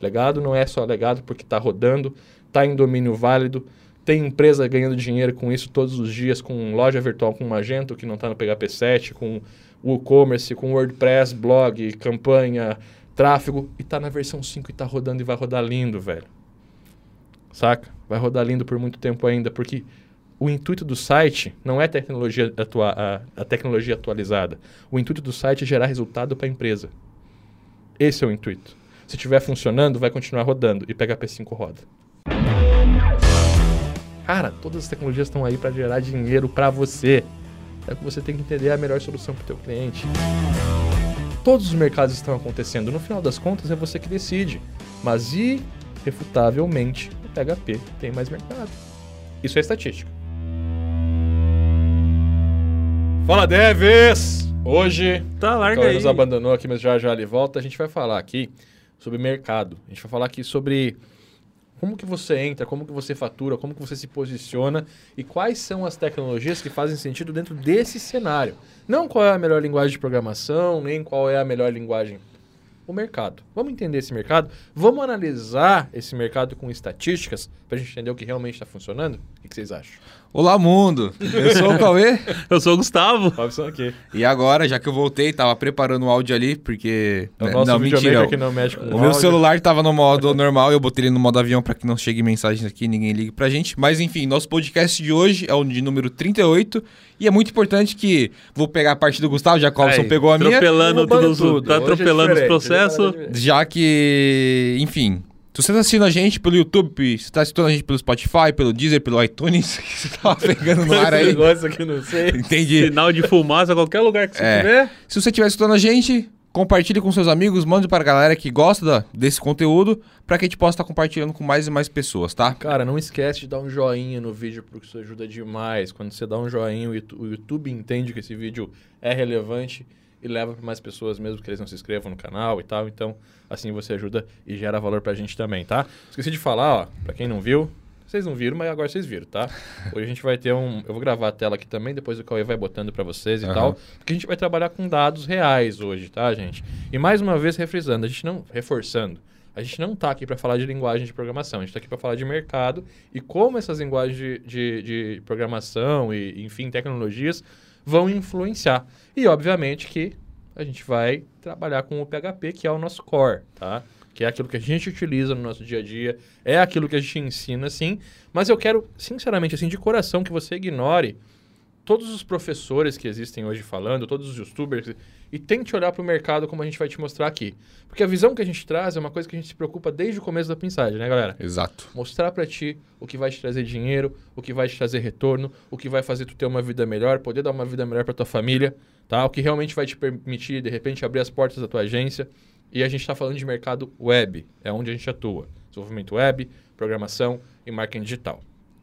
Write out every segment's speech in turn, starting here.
Legado não é só legado porque está rodando, está em domínio válido, tem empresa ganhando dinheiro com isso todos os dias, com loja virtual com Magento, que não está no PHP 7, com WooCommerce, com WordPress, blog, campanha, tráfego, e está na versão 5 e está rodando e vai rodar lindo, velho. Saca? Vai rodar lindo por muito tempo ainda, porque o intuito do site não é tecnologia atua a, a tecnologia atualizada. O intuito do site é gerar resultado para a empresa. Esse é o intuito. Se estiver funcionando, vai continuar rodando e PHP 5 roda. Cara, todas as tecnologias estão aí para gerar dinheiro para você. É que você tem que entender a melhor solução para o teu cliente. Todos os mercados estão acontecendo. No final das contas, é você que decide. Mas irrefutavelmente, o PHP tem mais mercado. Isso é estatística. Fala, Deves! Hoje, tá, larga aí. nos abandonou aqui, mas já já ele volta. A gente vai falar aqui sobre mercado. A gente vai falar aqui sobre como que você entra, como que você fatura, como que você se posiciona e quais são as tecnologias que fazem sentido dentro desse cenário. Não qual é a melhor linguagem de programação, nem qual é a melhor linguagem o mercado. Vamos entender esse mercado, vamos analisar esse mercado com estatísticas para a gente entender o que realmente está funcionando? O que, vocês acham? Olá, mundo! Eu sou o Cauê. eu sou o Gustavo. Robson aqui. E agora, já que eu voltei, tava preparando o áudio ali, porque... É o nosso não, mentira. Que não mexe com o, o meu celular tava no modo normal, eu botei ele no modo avião para que não chegue mensagens aqui, ninguém ligue pra gente. Mas enfim, nosso podcast de hoje é o de número 38 e é muito importante que vou pegar a parte do Gustavo, Jacobson pegou a minha. Atropelando tudo, tudo. Tá atropelando é os processos. Já que, enfim, se você está assistindo a gente pelo YouTube, se está assistindo a gente pelo Spotify, pelo Deezer, pelo iTunes, você tava pegando no ar aí. negócio aqui, não sei. Entendi. Sinal de fumaça, qualquer lugar que você é. tiver. Se você estiver escutando a gente, Compartilhe com seus amigos, mande para a galera que gosta da, desse conteúdo, para que a gente possa estar compartilhando com mais e mais pessoas, tá? Cara, não esquece de dar um joinha no vídeo, porque isso ajuda demais. Quando você dá um joinha, o YouTube entende que esse vídeo é relevante e leva para mais pessoas mesmo que eles não se inscrevam no canal e tal. Então, assim você ajuda e gera valor para a gente também, tá? Esqueci de falar, ó, para quem não viu, vocês não viram, mas agora vocês viram, tá? Hoje a gente vai ter um. Eu vou gravar a tela aqui também, depois o Cauê vai botando para vocês e uhum. tal. Porque a gente vai trabalhar com dados reais hoje, tá, gente? E mais uma vez, refrisando, a gente não. Reforçando. A gente não está aqui para falar de linguagem de programação, a gente está aqui para falar de mercado e como essas linguagens de, de, de, programação e, enfim, tecnologias vão influenciar. E, obviamente, que a gente vai trabalhar com o PHP, que é o nosso core, tá? que é aquilo que a gente utiliza no nosso dia a dia, é aquilo que a gente ensina, sim. Mas eu quero, sinceramente, assim, de coração, que você ignore todos os professores que existem hoje falando, todos os youtubers, e tente olhar para o mercado como a gente vai te mostrar aqui. Porque a visão que a gente traz é uma coisa que a gente se preocupa desde o começo da pensagem, né, galera? Exato. Mostrar para ti o que vai te trazer dinheiro, o que vai te trazer retorno, o que vai fazer tu ter uma vida melhor, poder dar uma vida melhor para tua família, tá? O que realmente vai te permitir, de repente, abrir as portas da tua agência. E a gente está falando de mercado web, é onde a gente atua. Desenvolvimento web, programação e marketing digital.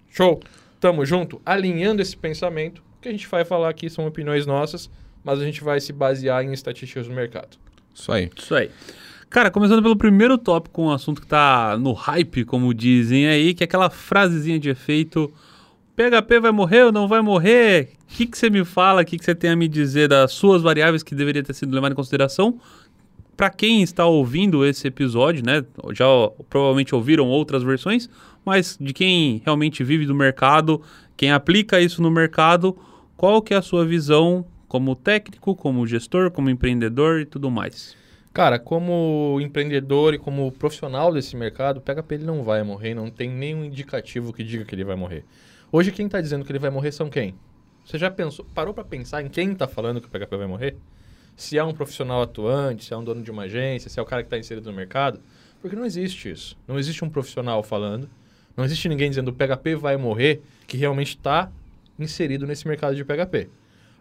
Show? Tamo junto? Alinhando esse pensamento, que a gente vai falar aqui são opiniões nossas, mas a gente vai se basear em estatísticas do mercado. Isso aí. Isso aí. Cara, começando pelo primeiro tópico, um assunto que está no hype, como dizem aí, que é aquela frasezinha de efeito: PHP vai morrer ou não vai morrer? O que, que você me fala? O que, que você tem a me dizer das suas variáveis que deveria ter sido levado em consideração? para quem está ouvindo esse episódio, né, já provavelmente ouviram outras versões, mas de quem realmente vive do mercado, quem aplica isso no mercado, qual que é a sua visão como técnico, como gestor, como empreendedor e tudo mais? Cara, como empreendedor e como profissional desse mercado, o PHP ele não vai morrer, não tem nenhum indicativo que diga que ele vai morrer. Hoje quem está dizendo que ele vai morrer são quem? Você já pensou, parou para pensar em quem está falando que o PHP vai morrer? se é um profissional atuante, se é um dono de uma agência, se é o cara que está inserido no mercado. Porque não existe isso. Não existe um profissional falando, não existe ninguém dizendo o PHP vai morrer que realmente está inserido nesse mercado de PHP.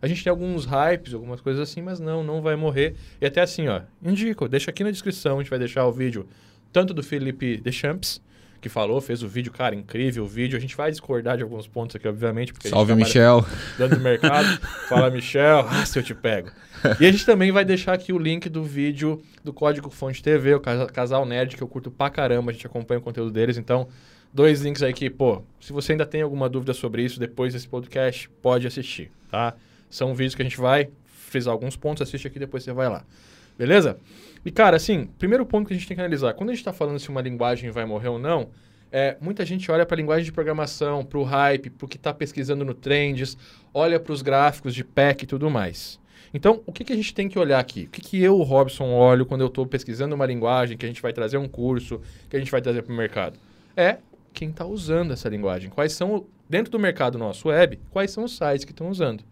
A gente tem alguns hypes, algumas coisas assim, mas não, não vai morrer. E até assim, ó, indico, deixa aqui na descrição, a gente vai deixar o vídeo tanto do Felipe Deschamps, que falou, fez o vídeo, cara, incrível o vídeo. A gente vai discordar de alguns pontos aqui, obviamente. Porque Salve, Michel. Dando mercado. Fala, Michel. Ah, se eu te pego. E a gente também vai deixar aqui o link do vídeo do Código Fonte TV, o Casal Nerd, que eu curto pra caramba. A gente acompanha o conteúdo deles. Então, dois links aí que, pô, se você ainda tem alguma dúvida sobre isso depois desse podcast, pode assistir, tá? São vídeos que a gente vai frisar alguns pontos, assiste aqui depois você vai lá. Beleza? E, cara, assim, primeiro ponto que a gente tem que analisar. Quando a gente está falando se uma linguagem vai morrer ou não, é, muita gente olha para a linguagem de programação, para o hype, para o que está pesquisando no Trends, olha para os gráficos de PEC e tudo mais. Então, o que, que a gente tem que olhar aqui? O que, que eu, Robson, olho quando eu estou pesquisando uma linguagem, que a gente vai trazer um curso, que a gente vai trazer para o mercado? É quem está usando essa linguagem. Quais são, dentro do mercado nosso web, quais são os sites que estão usando.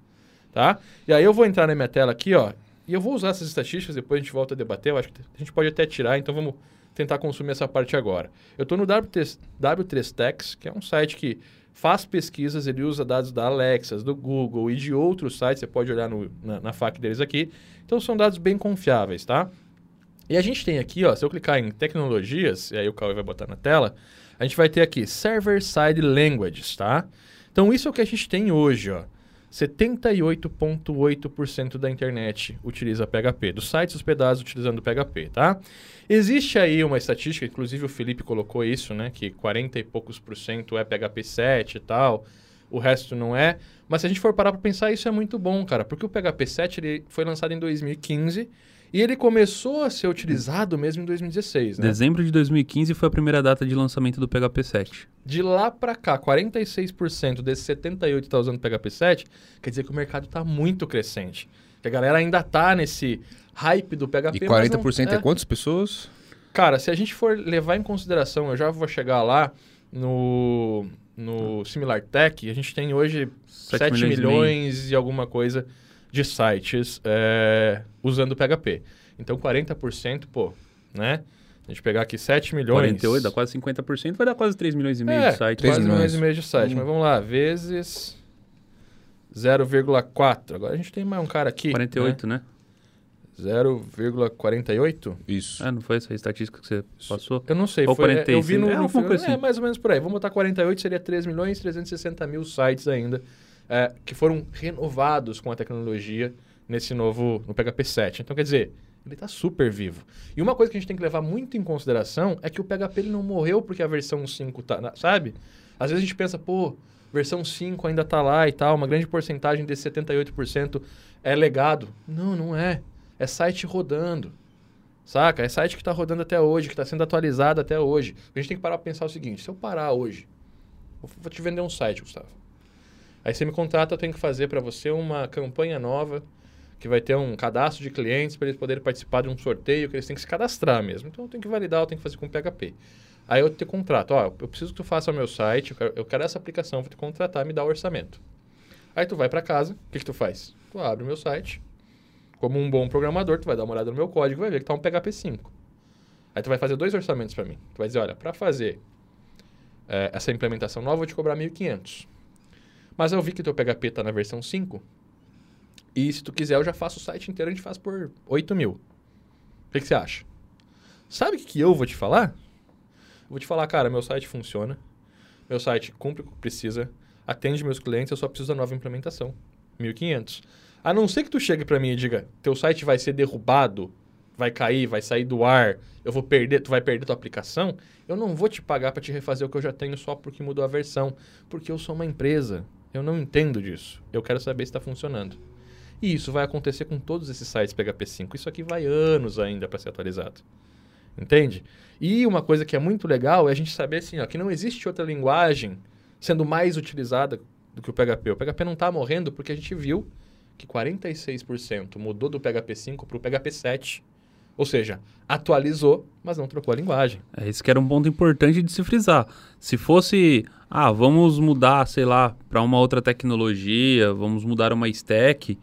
Tá? E aí eu vou entrar na minha tela aqui, ó, e eu vou usar essas estatísticas, depois a gente volta a debater. Eu acho que a gente pode até tirar, então vamos tentar consumir essa parte agora. Eu estou no W3, W3Tex, que é um site que faz pesquisas, ele usa dados da Alexa, do Google e de outros sites, você pode olhar no, na, na FAQ deles aqui. Então são dados bem confiáveis, tá? E a gente tem aqui, ó, se eu clicar em tecnologias, e aí o Cauê vai botar na tela, a gente vai ter aqui Server Side Languages, tá? Então isso é o que a gente tem hoje, ó. 78,8% da internet utiliza PHP, dos sites hospedados utilizando PHP, tá? Existe aí uma estatística, inclusive o Felipe colocou isso, né? Que 40 e poucos por cento é PHP 7 e tal, o resto não é. Mas se a gente for parar para pensar, isso é muito bom, cara, porque o PHP 7 ele foi lançado em 2015 e ele começou a ser utilizado mesmo em 2016, né? Dezembro de 2015 foi a primeira data de lançamento do PHP 7. De lá para cá, 46% desses 78 está usando PHP 7, quer dizer que o mercado está muito crescente. Que a galera ainda tá nesse hype do PHP. E mas 40% não, é quantas pessoas? Cara, se a gente for levar em consideração, eu já vou chegar lá no, no Similar Tech, a gente tem hoje 7, milhões e milhões e alguma coisa de sites é, usando PHP. Então 40%, pô, né? A gente pegar aqui 7 milhões. 48, dá quase 50%, vai dar quase 3 milhões e meio é, de site. 3 quase milhões. milhões e meio de site. Hum. Mas vamos lá, vezes 0,4. Agora a gente tem mais um cara aqui. 48, né? Né? 0,48? Isso. Ah, não foi essa a estatística que você passou? Eu não sei. Ou foi, 46, eu vi no, é no filme. coisa É, assim. mais ou menos por aí. Vamos botar 48, seria 3 milhões e 360 mil sites ainda é, que foram renovados com a tecnologia nesse novo, no PHP 7. Então, quer dizer, ele está super vivo. E uma coisa que a gente tem que levar muito em consideração é que o PHP ele não morreu porque a versão 5 tá, na- sabe? Às vezes a gente pensa, pô, versão 5 ainda tá lá e tal, uma grande porcentagem desse 78% é legado. Não, não é. É site rodando. Saca? É site que está rodando até hoje, que está sendo atualizado até hoje. A gente tem que parar para pensar o seguinte: se eu parar hoje, vou te vender um site, Gustavo. Aí você me contrata, eu tenho que fazer para você uma campanha nova, que vai ter um cadastro de clientes para eles poderem participar de um sorteio, que eles têm que se cadastrar mesmo. Então eu tenho que validar, eu tenho que fazer com PHP. Aí eu te contrato, ó, eu preciso que tu faça o meu site, eu quero, eu quero essa aplicação, vou te contratar, me dá o orçamento. Aí tu vai para casa, o que, que tu faz? Tu abre o meu site, como um bom programador, tu vai dar uma olhada no meu código vai ver que tá um PHP 5. Aí tu vai fazer dois orçamentos para mim. Tu vai dizer, olha, para fazer eh, essa implementação nova, eu vou te cobrar 1.500. Mas eu vi que teu PHP tá na versão 5. E se tu quiser, eu já faço o site inteiro, a gente faz por 8 mil. O que, que você acha? Sabe o que, que eu vou te falar? Eu vou te falar, cara, meu site funciona. Meu site cumpre o que precisa. Atende meus clientes, eu só preciso da nova implementação. 1.500. A não ser que tu chegue para mim e diga, teu site vai ser derrubado, vai cair, vai sair do ar, eu vou perder, tu vai perder tua aplicação, eu não vou te pagar para te refazer o que eu já tenho só porque mudou a versão, porque eu sou uma empresa. Eu não entendo disso. Eu quero saber se está funcionando. E isso vai acontecer com todos esses sites PHP 5. Isso aqui vai anos ainda para ser atualizado. Entende? E uma coisa que é muito legal é a gente saber assim, ó, que não existe outra linguagem sendo mais utilizada do que o PHP. O PHP não está morrendo porque a gente viu que 46% mudou do PHP 5 para o PHP 7. Ou seja, atualizou, mas não trocou a linguagem. É, esse que era um ponto importante de se frisar. Se fosse, ah, vamos mudar, sei lá, para uma outra tecnologia, vamos mudar uma stack,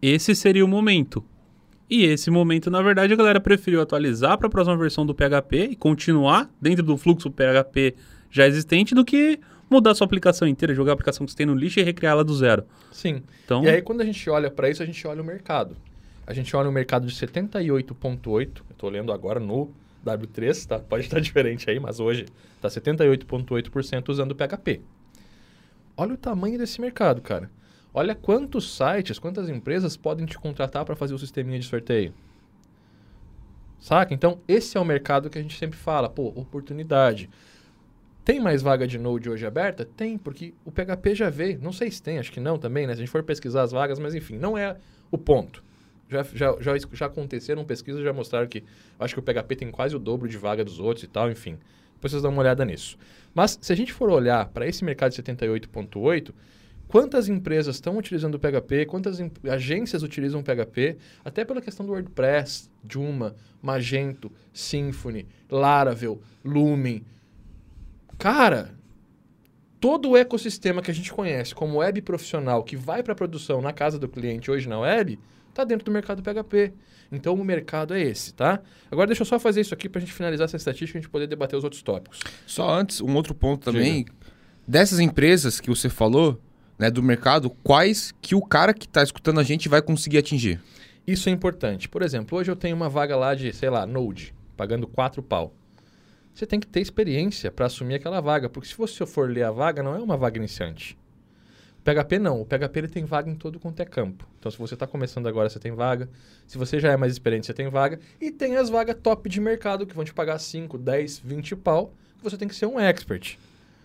esse seria o momento. E esse momento, na verdade, a galera preferiu atualizar para a próxima versão do PHP e continuar dentro do fluxo PHP já existente do que mudar sua aplicação inteira, jogar a aplicação que você tem no lixo e recriá-la do zero. Sim. Então, E aí, quando a gente olha para isso, a gente olha o mercado. A gente olha o mercado de 78,8%. Eu estou lendo agora no W3, tá? Pode estar diferente aí, mas hoje está 78,8% usando PHP. Olha o tamanho desse mercado, cara. Olha quantos sites, quantas empresas podem te contratar para fazer o sisteminha de sorteio. Saca? Então, esse é o mercado que a gente sempre fala, pô, oportunidade. Tem mais vaga de Node hoje aberta? Tem, porque o PHP já veio. Não sei se tem, acho que não também, né? Se a gente for pesquisar as vagas, mas enfim, não é o ponto. Já, já, já, já aconteceram pesquisas, já mostraram que acho que o PHP tem quase o dobro de vaga dos outros e tal, enfim. Depois vocês dão uma olhada nisso. Mas se a gente for olhar para esse mercado de 78.8, quantas empresas estão utilizando o PHP, quantas agências utilizam o PHP, até pela questão do WordPress, Joomla, Magento, Symfony, Laravel, Lumen. Cara, todo o ecossistema que a gente conhece como web profissional que vai para a produção na casa do cliente hoje na web, está dentro do mercado PHP. Então o mercado é esse, tá? Agora deixa eu só fazer isso aqui para a gente finalizar essa estatística e a gente poder debater os outros tópicos. Só antes, um outro ponto também. Diga. Dessas empresas que você falou, né, do mercado, quais que o cara que está escutando a gente vai conseguir atingir? Isso é importante. Por exemplo, hoje eu tenho uma vaga lá de, sei lá, Node, pagando quatro pau. Você tem que ter experiência para assumir aquela vaga, porque se você for ler a vaga, não é uma vaga iniciante. PHP não. O PHP ele tem vaga em todo quanto é campo. Então, se você está começando agora, você tem vaga. Se você já é mais experiente, você tem vaga. E tem as vagas top de mercado que vão te pagar 5, 10, 20 pau. Você tem que ser um expert.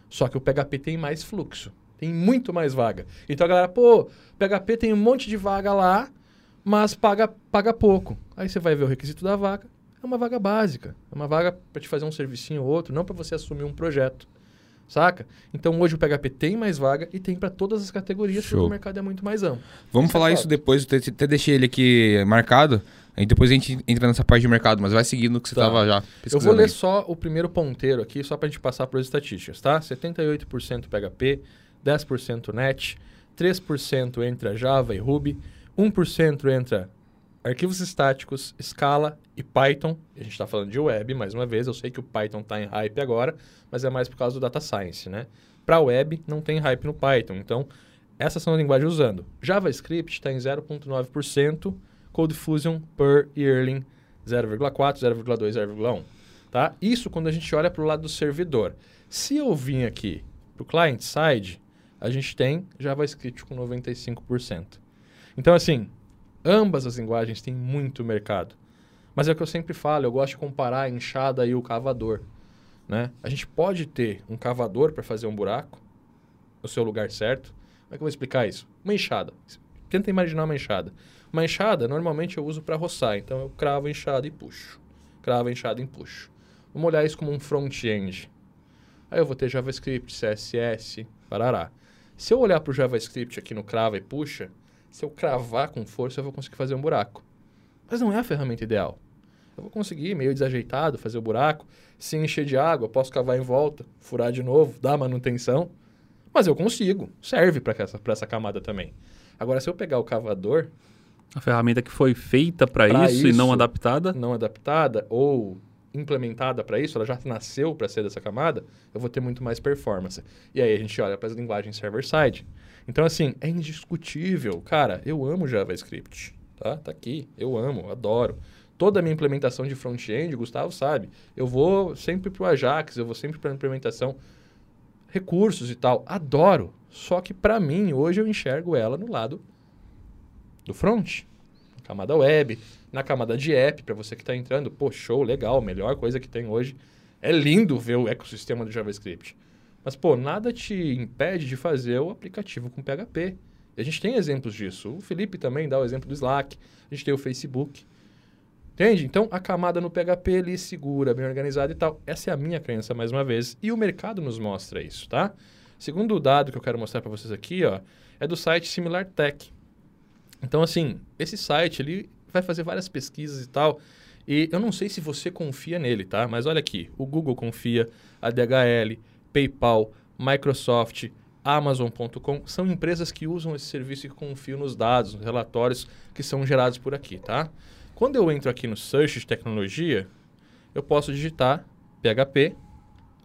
Só que o PHP tem mais fluxo. Tem muito mais vaga. Então a galera, pô, PHP tem um monte de vaga lá, mas paga, paga pouco. Aí você vai ver o requisito da vaga. É uma vaga básica. É uma vaga para te fazer um servicinho ou outro, não para você assumir um projeto. Saca? Então hoje o PHP tem mais vaga e tem para todas as categorias, Show. porque o mercado é muito mais amplo. Vamos falar é isso depois, eu até deixei ele aqui marcado. Aí depois a gente entra nessa parte de mercado, mas vai seguindo o que você estava tá. já pesquisando. Eu vou ler aí. só o primeiro ponteiro aqui, só para a gente passar para as estatísticas, tá? 78% PHP, 10% NET, 3% entra Java e Ruby, 1% entra arquivos estáticos, Scala e Python. A gente está falando de web, mais uma vez. Eu sei que o Python está em hype agora, mas é mais por causa do data science, né? Para web, não tem hype no Python. Então, essas são as linguagens usando. JavaScript está em 0,9%, CodeFusion per Yearling 0,4, 0,2, 0,1. Tá? Isso quando a gente olha para o lado do servidor. Se eu vim aqui para o client side, a gente tem JavaScript com 95%. Então, assim, ambas as linguagens têm muito mercado. Mas é o que eu sempre falo, eu gosto de comparar a enxada e o cavador. Né? A gente pode ter um cavador para fazer um buraco no seu lugar certo. Como é que eu vou explicar isso? Uma enxada. Tenta imaginar uma enxada. Uma enxada, normalmente eu uso para roçar. Então, eu cravo a enxada e puxo. Cravo a enxada e puxo. Vamos olhar isso como um front-end. Aí eu vou ter JavaScript, CSS, parará. Se eu olhar para o JavaScript aqui no crava e puxa, se eu cravar com força, eu vou conseguir fazer um buraco. Mas não é a ferramenta ideal. Eu vou conseguir, meio desajeitado, fazer o buraco. Se encher de água, posso cavar em volta, furar de novo, dar manutenção. Mas eu consigo. Serve para essa, essa camada também. Agora, se eu pegar o cavador. A ferramenta que foi feita para isso, isso, e não adaptada? Não adaptada, ou implementada para isso, ela já nasceu para ser dessa camada, eu vou ter muito mais performance. E aí a gente olha para as linguagens server-side. Então, assim, é indiscutível. Cara, eu amo JavaScript. Tá? Tá aqui. Eu amo, adoro. Toda a minha implementação de front-end, Gustavo sabe, eu vou sempre para o Ajax, eu vou sempre para a implementação recursos e tal. Adoro. Só que para mim, hoje eu enxergo ela no lado do front camada web, na camada de app, para você que está entrando, pô, show, legal, melhor coisa que tem hoje. É lindo ver o ecossistema do JavaScript. Mas, pô, nada te impede de fazer o aplicativo com PHP. E a gente tem exemplos disso. O Felipe também dá o exemplo do Slack. A gente tem o Facebook. Entende? Então, a camada no PHP ali segura, bem organizada e tal. Essa é a minha crença, mais uma vez. E o mercado nos mostra isso, tá? Segundo o dado que eu quero mostrar para vocês aqui, ó, é do site Similar Tech. Então, assim, esse site ele vai fazer várias pesquisas e tal. E eu não sei se você confia nele, tá? Mas olha aqui, o Google confia, a DHL, PayPal, Microsoft, Amazon.com são empresas que usam esse serviço e confiam nos dados, nos relatórios que são gerados por aqui, tá? Quando eu entro aqui no Search de tecnologia, eu posso digitar PHP,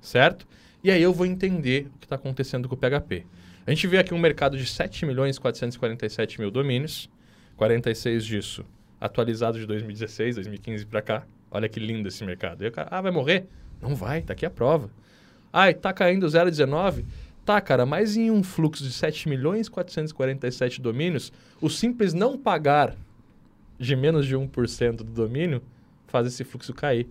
certo? E aí eu vou entender o que está acontecendo com o PHP. A gente vê aqui um mercado de 7 milhões 447 mil domínios, 46 disso atualizado de 2016, 2015 para cá. Olha que lindo esse mercado. E cara, ah, vai morrer? Não vai, tá aqui a prova. Ah, tá caindo 0,19? Tá, cara, mas em um fluxo de 7 milhões 447 domínios, o simples não pagar de menos de 1% do domínio faz esse fluxo cair.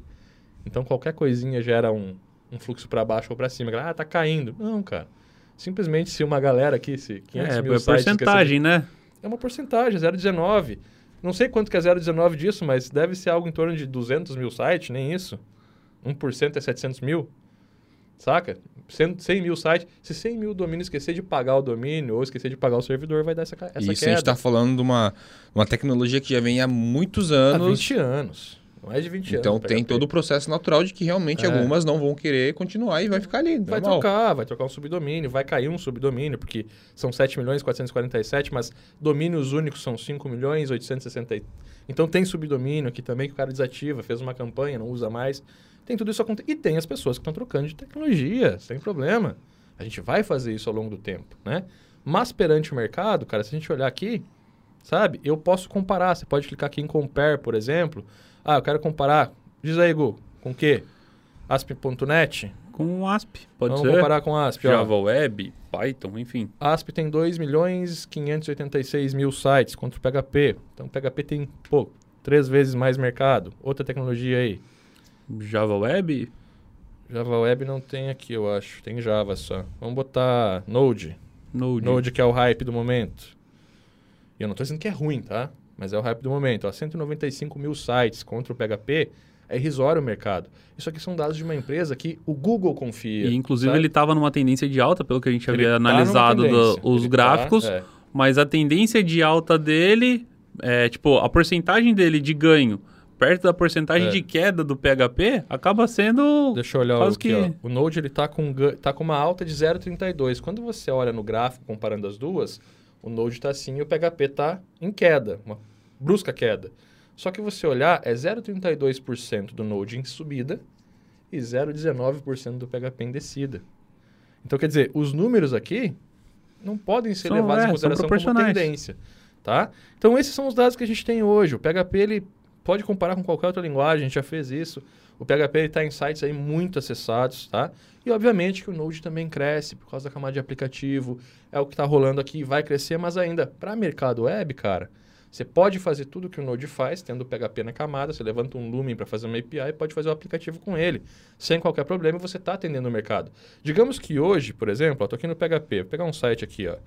Então qualquer coisinha gera um, um fluxo para baixo ou para cima. Ah, tá caindo. Não, cara. Simplesmente se uma galera aqui, se 500 é, mil é porcentagem, né? É uma porcentagem, 0,19. Não sei quanto que é 0,19 disso, mas deve ser algo em torno de 200 mil sites, nem isso. 1% é 700 mil. Saca? 100, 100 mil sites. Se 100 mil domínios esquecer de pagar o domínio ou esquecer de pagar o servidor, vai dar essa, essa Isso a queda. gente tá falando de uma, uma tecnologia que já vem há muitos Há anos. 20 anos. Mais de 20 Então anos. tem PHP. todo o processo natural de que realmente É. algumas não vão querer continuar e vai ficar ali. Vai normal. trocar, vai trocar um subdomínio, vai cair um subdomínio, porque são 7 milhões 447, mas domínios únicos são 5 milhões 860. Então tem subdomínio aqui também que o cara desativa, fez uma campanha, não usa mais. Tem tudo isso acontecendo. E tem as pessoas que estão trocando de tecnologia, sem problema. A gente vai fazer isso ao longo do tempo, né? Mas perante o mercado, cara, se a gente olhar aqui, sabe? Eu posso comparar. Você pode clicar aqui em Compare, por exemplo. Ah, eu quero comparar. Diz aí, Gu, com o quê? ASP.NET? Com o ASP, pode Vamos ser. comparar com ASP. ó. Java Web, Python, enfim. ASP tem 2 milhões 586 mil sites contra o PHP. Então o PHP tem, pô, três vezes mais mercado. Outra tecnologia aí. Java Web, Java Web não tem aqui, eu acho. Tem Java só. Vamos botar Node. Node. Node que é o hype do momento. E eu não tô dizendo que é ruim, tá? Mas é o hype do momento. Ó, 195 mil sites contra o PHP. É irrisório o mercado. Isso aqui são dados de uma empresa que o Google confia. E inclusive sabe? ele estava numa tendência de alta, pelo que a gente Ele havia tá analisado do- os Ele gráficos, tá, é. mas a tendência de alta dele, é, tipo, a porcentagem dele de ganho perto da porcentagem É. de queda do PHP acaba sendo Deixa eu olhar aqui, que ó. O Node ele tá com, tá com uma alta de 0,32. Quando você olha no gráfico comparando as duas, o Node está assim e o PHP está em queda, uma brusca queda. Só que você olhar, é 0,32% do Node em subida e 0,19% do PHP em descida. Então, quer dizer, os números aqui não podem ser São, levados é, em consideração como tendência, tá? Então, esses são os dados que a gente tem hoje. O PHP, ele pode comparar com qualquer outra linguagem, a gente já fez isso. O PHP está em sites aí muito acessados, tá? E obviamente que o Node também cresce por causa da camada de aplicativo. É o que está rolando aqui, vai crescer, mas ainda para mercado web, cara, você pode fazer tudo que o Node faz, tendo o PHP na camada, você levanta um Lumen para fazer uma API e pode fazer o aplicativo com ele, sem qualquer problema, você está atendendo o mercado. Digamos que hoje, por exemplo, estou aqui no PHP, vou pegar um site aqui, ó.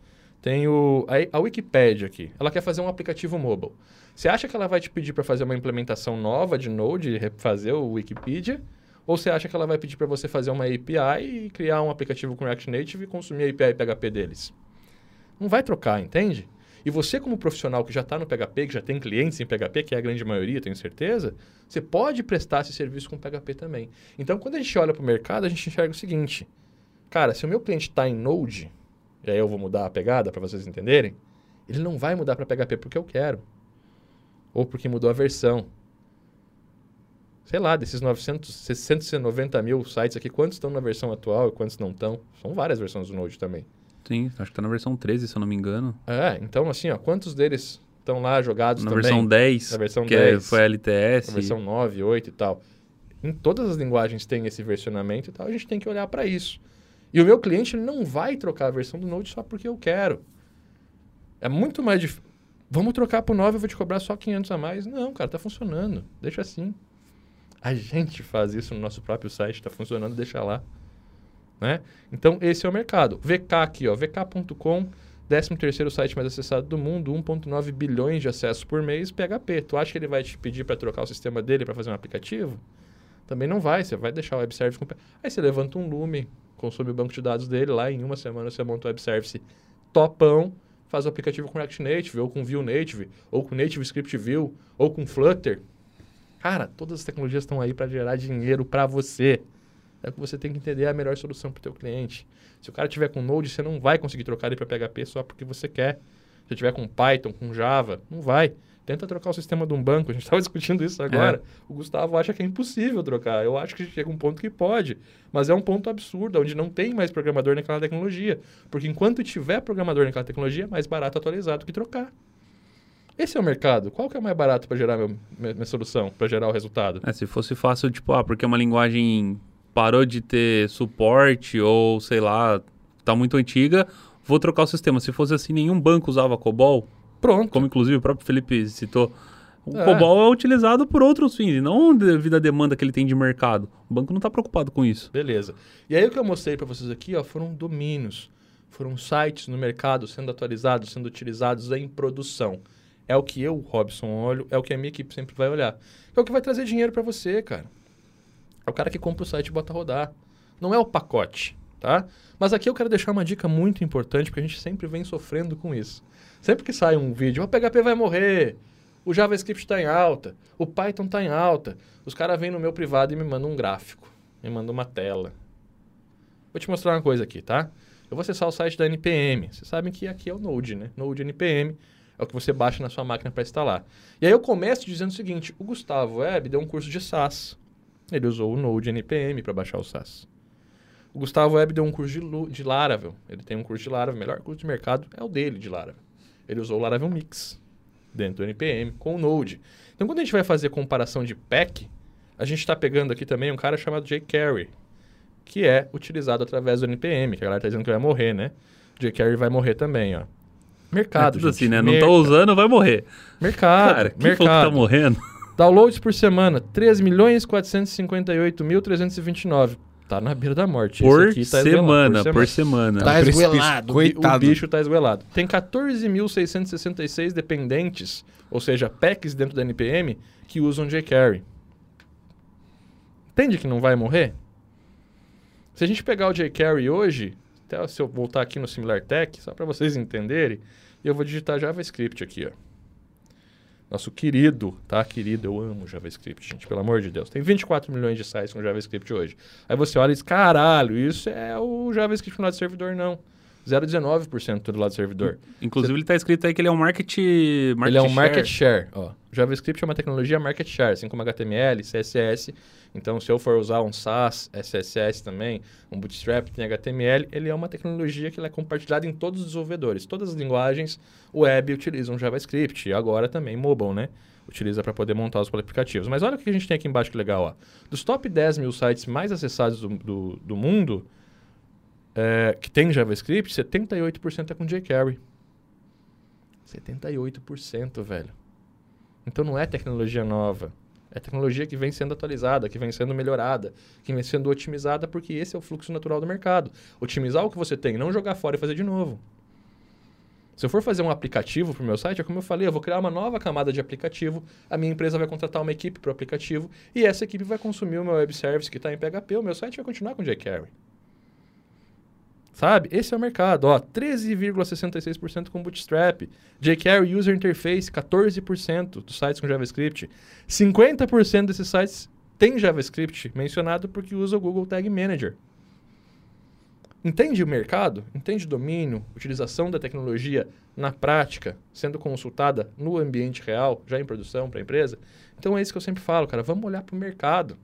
Tem o, a, a Wikipedia aqui. Ela quer fazer um aplicativo mobile. Você acha que ela vai te pedir para fazer uma implementação nova de Node, refazer o Wikipedia? Ou você acha que ela vai pedir para você fazer uma API e criar um aplicativo com React Native e consumir a API e PHP deles? Não vai trocar, entende? E você, como profissional que já está no PHP, que já tem clientes em PHP, que é a grande maioria, tenho certeza, você pode prestar esse serviço com PHP também. Então, quando a gente olha para o mercado, a gente enxerga o seguinte: cara, se o meu cliente está em Node, e aí eu vou mudar a pegada para vocês entenderem, ele não vai mudar para PHP porque eu quero. Ou porque mudou a versão. Sei lá, desses 900, 690 mil sites aqui, quantos estão na versão atual e quantos não estão? São várias versões do Node também. Sim, acho que tá na versão 13, se eu não me engano. É, então assim, ó, quantos deles estão lá jogados Na também? versão 10, Na versão que é- 10. foi a LTS. Na versão 9, 8 e tal. Em todas as linguagens tem esse versionamento e tal, a gente tem que olhar para isso. E o meu cliente não vai trocar a versão do Node só porque eu quero. É muito mais difícil. Vamos trocar pro 9, eu vou te cobrar só 500 a mais. Não, cara, tá funcionando. Deixa assim. A gente faz isso no nosso próprio site, tá funcionando, deixa lá. Né? Então, esse é o mercado. VK aqui, ó, vk.com, 13º site mais acessado do mundo, 1.9 bilhões de acessos por mês, PHP. Tu acha que ele vai te pedir para trocar o sistema dele para fazer um aplicativo? Também não vai, você vai deixar o web service com... Aí você levanta um Lumen, consome o banco de dados dele, lá em uma semana você monta o web service topão, faz o aplicativo com React Native, ou com Vue Native, ou com Native Script Vue, ou com Flutter. Cara, todas as tecnologias estão aí para gerar dinheiro para você. É que você tem que entender a melhor solução para o teu cliente. Se o cara tiver com Node, você não vai conseguir trocar ele para PHP só porque você quer. Se tiver com Python, com Java, não vai. Tenta trocar o sistema de um banco. A gente estava discutindo isso agora. O Gustavo acha que é impossível trocar. Eu acho que chega um ponto que pode. Mas é um ponto absurdo, onde não tem mais programador naquela tecnologia. Porque enquanto tiver programador naquela tecnologia, é mais barato atualizar do que trocar. Esse é o mercado. Qual que é mais barato para gerar meu, minha, minha solução, para gerar o resultado? É, se fosse fácil, tipo, ah, porque uma linguagem parou de ter suporte ou, sei lá, tá muito antiga, vou trocar o sistema. Se fosse assim, nenhum banco usava COBOL, Pronto. como inclusive o próprio Felipe citou. O É. COBOL é utilizado por outros fins, e não devido à demanda que ele tem de mercado. O banco não está preocupado com isso. Beleza. E aí o que eu mostrei para vocês aqui, ó, foram domínios, foram sites no mercado sendo atualizados, sendo utilizados em produção. É o que eu, Robson, olho, é o que a minha equipe sempre vai olhar. É o que vai trazer dinheiro para você, cara. É o cara que compra o site e bota a rodar. Não é o pacote, tá? Mas aqui eu quero deixar uma dica muito importante, porque a gente sempre vem sofrendo com isso. Sempre que sai um vídeo, o PHP vai morrer, o JavaScript está em alta, o Python está em alta, os caras vêm no meu privado e me mandam um gráfico, me mandam uma tela. Vou te mostrar uma coisa aqui, tá? Eu vou acessar o site da NPM. Vocês sabem que aqui é o Node, né? Node NPM é o que você baixa na sua máquina para instalar. E aí eu começo dizendo o seguinte: o Gustavo Web deu um curso de SAS. Ele usou o Node NPM para baixar o SAS. O Gustavo Web deu um curso de, de Laravel. Ele tem um curso de Laravel. O melhor curso de mercado é o dele de Laravel. Ele usou o Laravel Mix dentro do NPM com o Node. Então, quando a gente vai fazer comparação de pack, a gente está pegando aqui também um cara chamado jQuery, que é utilizado através do NPM, que a galera está dizendo que vai morrer, né? jQuery vai morrer também, ó. Mercado, é tudo gente. assim, né? Não tá usando, vai morrer. Mercado, Cara, quem falou que mercado. tá morrendo? Downloads por semana, 3.458.329. Tá na beira da morte. Por aqui tá esguelado, semana, por semana. Tá esguelado. o bi- O Coitado. bicho tá esguelado. Tem 14.666 dependentes, ou seja, packs dentro da NPM, que usam jQuery. Entende que não vai morrer? Se a gente pegar o jQuery hoje, até se eu voltar aqui no SimilarTech, só para vocês entenderem, eu vou digitar JavaScript aqui, ó. Nosso querido, tá? Querido, eu amo JavaScript, gente, pelo amor de Deus. Tem 24 milhões de sites com JavaScript hoje. Aí você olha e diz, caralho, isso é o JavaScript no lado do servidor, não. 0,19% do lado do servidor. Inclusive, ele tá escrito aí que ele é um market, market Ele é um share. market share. Ó. JavaScript é uma tecnologia market share, assim como HTML, CSS. Então, se eu for usar um SAS, SSS também, um Bootstrap tem HTML, ele é uma tecnologia que é compartilhada em todos os desenvolvedores. Todas as linguagens web utilizam JavaScript. E agora também mobile, né? Utiliza para poder montar os aplicativos. Mas olha o que a gente tem aqui embaixo que legal. Ó. Dos top 10 mil sites mais acessados do, do, do mundo, é, que tem JavaScript, 78% é com jQuery. 78%, velho. Então não é tecnologia nova. É tecnologia que vem sendo atualizada, que vem sendo melhorada, que vem sendo otimizada, porque esse é o fluxo natural do mercado. Otimizar o que você tem, não jogar fora e fazer de novo. Se eu for fazer um aplicativo para o meu site, é como eu falei, eu vou criar uma nova camada de aplicativo, a minha empresa vai contratar uma equipe para o aplicativo e essa equipe vai consumir o meu web service que está em PHP, o meu site vai continuar com jQuery. Sabe? Esse é o mercado. Ó, 13,66% com Bootstrap. jQuery User Interface, 14% dos sites com JavaScript. 50% desses sites tem JavaScript mencionado porque usa o Google Tag Manager. Entende o mercado? Entende domínio, utilização da tecnologia na prática, sendo consultada no ambiente real, já em produção para a empresa? Então é isso que eu sempre falo, cara. Vamos olhar para o mercado.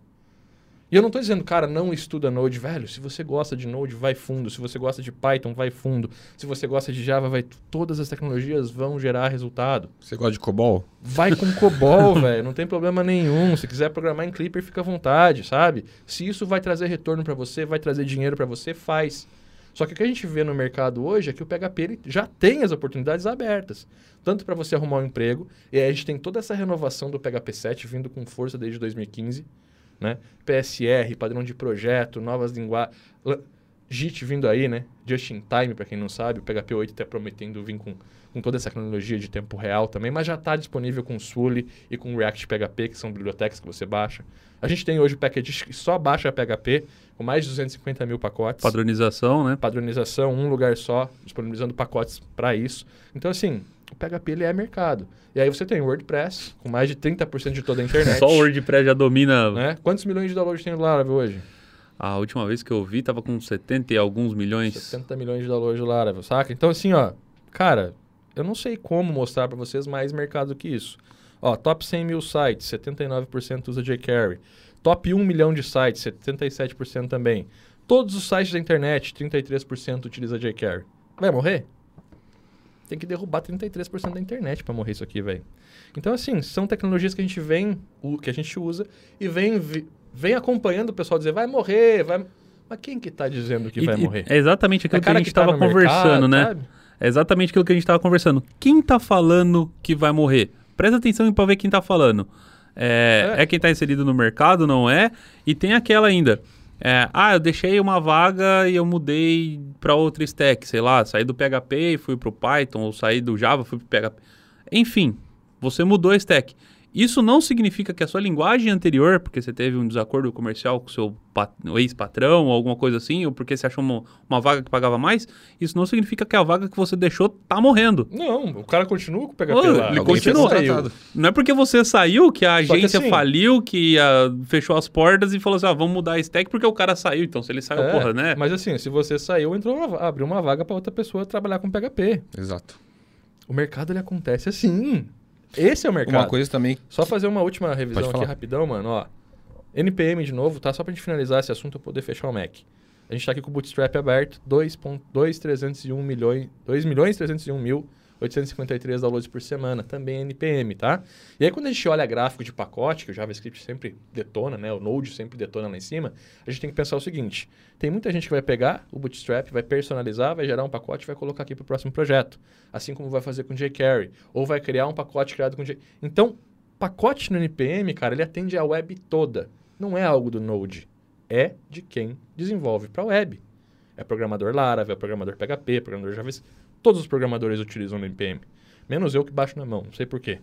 E eu não estou dizendo, cara, não estuda Node, velho. Se você gosta de Node, vai fundo. Se você gosta de Python, vai fundo. Se você gosta de Java, vai. Todas as tecnologias vão gerar resultado. Você gosta de COBOL? Vai com COBOL, velho. Não tem problema nenhum. Se quiser programar em Clipper, fica à vontade, sabe? Se isso vai trazer retorno para você, vai trazer dinheiro para você, faz. Só que o que a gente vê no mercado hoje é que o PHP já tem as oportunidades abertas. Tanto para você arrumar um emprego, e aí a gente tem toda essa renovação do PHP 7 vindo com força desde 2015 né? PSR, padrão de projeto, novas linguagens. JIT vindo aí, né? Just in time, para quem não sabe, o PHP 8 está prometendo vir com, com toda essa tecnologia de tempo real também, mas já está disponível com Sully e com React PHP, que são bibliotecas que você baixa. A gente tem hoje o package que só baixa PHP, com mais de 250 mil pacotes. Padronização, né? Padronização, um lugar só, disponibilizando pacotes para isso. Então, assim, o PHP ele é mercado. E aí você tem o WordPress, com mais de 30% de toda a internet. Só o WordPress já domina. Né? Quantos milhões de downloads tem o Laravel hoje? A última vez que eu vi tava com 70 e alguns milhões. 70 milhões de downloads do Laravel, saca? Então, assim, ó, cara, eu não sei como mostrar para vocês mais mercado do que isso. Ó, top 100 mil sites, 79% usa jQuery. Top 1 milhão de sites, 77% também. Todos os sites da internet, 33% utiliza jQuery. Vai morrer? Tem que derrubar 33% da internet para morrer isso aqui, velho. Então, assim, são tecnologias que a gente vem, o- que a gente usa e vem, vem acompanhando o pessoal dizer, vai morrer, vai... Mas quem que tá dizendo que E- vai e morrer? É exatamente É aquilo que a gente tá tava no conversando, mercado, né? sabe? É exatamente aquilo que a gente tava conversando. Quem tá falando que vai morrer? Presta atenção pra ver quem tá falando. É, É. é. quem tá inserido no mercado, não é? E tem aquela ainda. É, ah, eu deixei uma vaga e eu mudei pra outra stack, sei lá, saí do PHP e fui pro Python, ou saí do Java, fui pro PHP. Enfim, Você mudou a stack. Isso não significa que a sua linguagem anterior, porque você teve um desacordo comercial com o seu pat- ex-patrão ou alguma coisa assim, ou porque você achou uma, uma vaga que pagava mais, isso não significa que a vaga que você deixou tá morrendo. Não, o cara continua com o PHP Ô, lá. ele continua. Não é porque você saiu que a Só que agência assim- faliu, que ah, fechou as portas e falou assim: ah, vamos mudar a stack porque o cara saiu. Então, se ele saiu, É, porra, né? Mas assim, se você saiu, entrou uma, abriu uma vaga para outra pessoa trabalhar com PHP. Exato. O mercado ele acontece assim. Esse é o mercado. Uma coisa também. Só fazer uma última revisão aqui rapidão, mano, ó. NPM de novo, tá? Só pra gente finalizar esse assunto eu poder fechar o Mac. A gente tá aqui com o Bootstrap aberto, 2.2301 milhões, 2 milhões 301 mil 853 downloads por semana, também NPM, tá? E aí quando a gente olha gráfico de pacote, que o JavaScript sempre detona, né? O Node sempre detona lá em cima, a gente tem que pensar o seguinte: tem muita gente que vai pegar o Bootstrap, vai personalizar, vai gerar um pacote e vai colocar aqui pro próximo projeto, assim como vai fazer com jQuery, ou vai criar um pacote criado com J. Então, pacote no NPM, cara, ele atende a web toda. Não é algo do Node, é de quem desenvolve para a web. É programador Laravel, é programador PHP, programador JavaScript. Todos os programadores utilizam o NPM. Menos eu que baixo na mão, não sei porquê.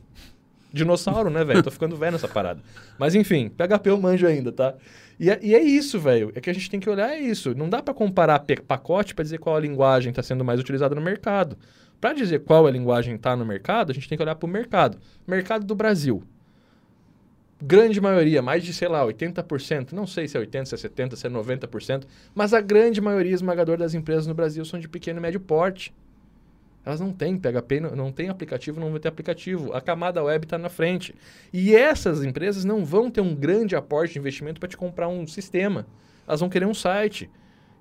Dinossauro, né, velho? Tô ficando velho nessa parada. Mas enfim, PHP eu manjo ainda, tá? E é, e é isso, velho. É que a gente tem que olhar é isso. Não dá para comparar pacote para dizer qual a linguagem está sendo mais utilizada no mercado. Para dizer qual a linguagem está no mercado, a gente tem que olhar para o mercado. Mercado do Brasil. Grande maioria, mais de, sei lá, 80%, não sei se é 80%, se é 70%, se é 90%, mas a grande maioria esmagadora das empresas no Brasil são de pequeno e médio porte. Elas não têm PHP, não, tem aplicativo, não vai ter aplicativo. A camada web está na frente. E essas empresas não vão ter um grande aporte de investimento para te comprar um sistema. Elas vão querer um site.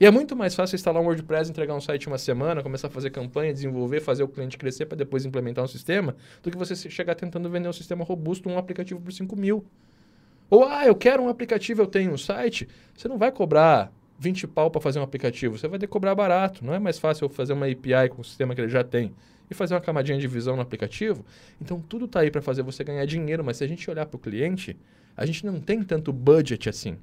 E é muito mais fácil instalar um WordPress, entregar um site uma semana, começar a fazer campanha, desenvolver, fazer o cliente crescer para depois implementar um sistema, do que você chegar tentando vender um sistema robusto, um aplicativo por 5 mil. Ou, ah, eu quero um aplicativo, eu tenho um site. Você não vai cobrar 20 pau para fazer um aplicativo, você vai ter que cobrar barato. Não é mais fácil fazer uma API com o sistema que ele já tem e fazer uma camadinha de visão no aplicativo? Então tudo tá aí para fazer você ganhar dinheiro, mas se a gente olhar para o cliente, a gente não tem tanto budget assim.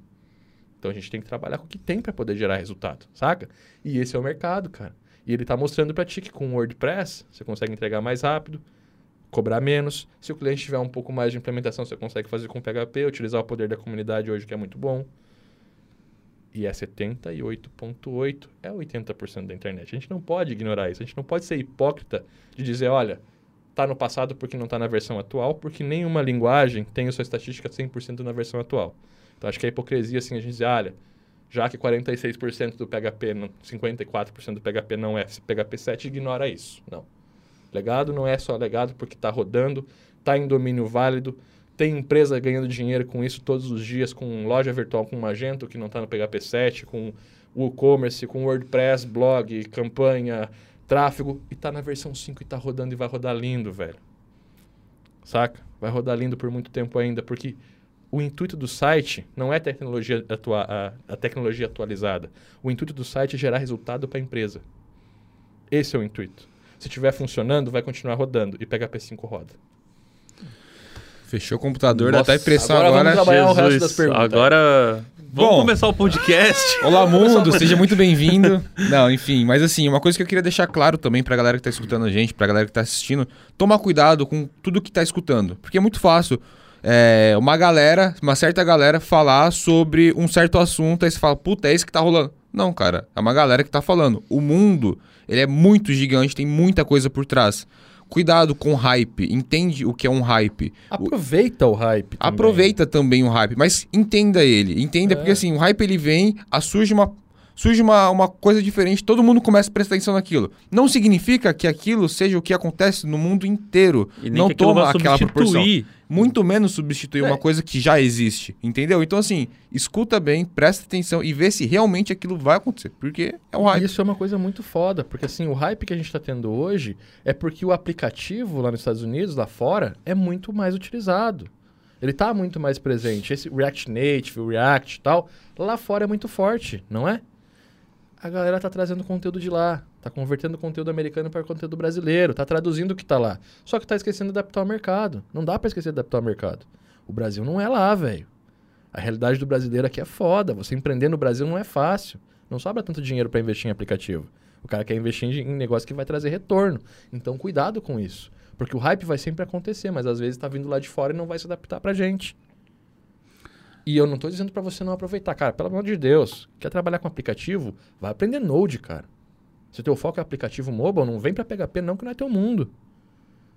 Então a gente tem que trabalhar com o que tem para poder gerar resultado, saca? E esse é o mercado, cara. E ele tá mostrando para ti que com o WordPress você consegue entregar mais rápido, cobrar menos. Se o cliente tiver um pouco mais de implementação, você consegue fazer com PHP, utilizar o poder da comunidade hoje, que é muito bom. E é 78,8%, é 80% da internet. A gente não pode ignorar isso. A gente não pode ser hipócrita de dizer, olha, tá no passado porque não tá na versão atual, porque nenhuma linguagem tem a sua estatística 100% na versão atual. Então acho que é hipocrisia assim a gente dizer, olha, já que 46% do PHP, não- 54% do PHP não é PHP 7, ignora isso. Não. Legado não é só legado porque está rodando, está em domínio válido, tem empresa ganhando dinheiro com isso todos os dias, com loja virtual com Magento que não está no PHP 7, com o e-commerce, com WordPress, blog, campanha, tráfego, e está na versão 5 e está rodando e vai rodar lindo, velho. Saca? Vai rodar lindo por muito tempo ainda, porque o intuito do site não é tecnologia atua a, a tecnologia atualizada. O intuito do site é gerar resultado para a empresa. Esse é o intuito. Se estiver funcionando, vai continuar rodando e PHP 5 roda. Fechou o computador, Nossa, dá até impressão agora agora. vamos trabalhar o resto das perguntas. Agora, vamos Bom. começar o podcast. Olá, mundo, seja muito bem-vindo. Não, enfim, mas assim, uma coisa que eu queria deixar claro também pra galera que tá escutando a gente, pra galera que tá assistindo, tomar cuidado com tudo que tá escutando. Porque é muito fácil é, uma galera, uma certa galera, falar sobre um certo assunto, aí você fala, puta, é esse que tá rolando. Não, cara, é uma galera que tá falando. O mundo, ele é muito gigante, tem muita coisa por trás. Cuidado com hype, entende o que é um hype. Aproveita o hype. também. Aproveita também o hype, mas entenda ele. Entenda, É. porque assim, o hype ele vem, surge uma. Surge uma, uma coisa diferente, todo mundo começa a prestar atenção naquilo. Não significa que aquilo seja o que acontece no mundo inteiro. E nem Não toma aquela proporção. Muito menos substituir É. uma coisa que já existe. Entendeu? Então, assim, escuta bem, presta atenção e vê se realmente aquilo vai acontecer. Porque é o hype. Isso é uma coisa muito foda, porque assim, o hype que a gente está tendo hoje é porque o aplicativo lá nos Estados Unidos, lá fora, é muito mais utilizado. Ele está muito mais presente. Esse React Native, o React e tal, lá fora é muito forte, não é? A galera tá trazendo conteúdo de lá, tá convertendo conteúdo americano para conteúdo brasileiro, tá traduzindo o que tá lá. Só que tá esquecendo de adaptar ao mercado. Não dá para esquecer de adaptar ao mercado. O Brasil não é lá, velho. A realidade do brasileiro aqui é foda. Você empreender no Brasil não é fácil. Não sobra tanto dinheiro para investir em aplicativo. O cara quer investir em negócio que vai trazer retorno. Então, cuidado com isso. Porque o hype vai sempre acontecer, mas às vezes está vindo lá de fora e não vai se adaptar pra gente. E eu não tô dizendo para você não aproveitar. Cara, pelo amor de Deus, quer trabalhar com aplicativo? Vai aprender Node, cara. Se o teu foco é aplicativo mobile, não vem para PHP não, que não é teu mundo.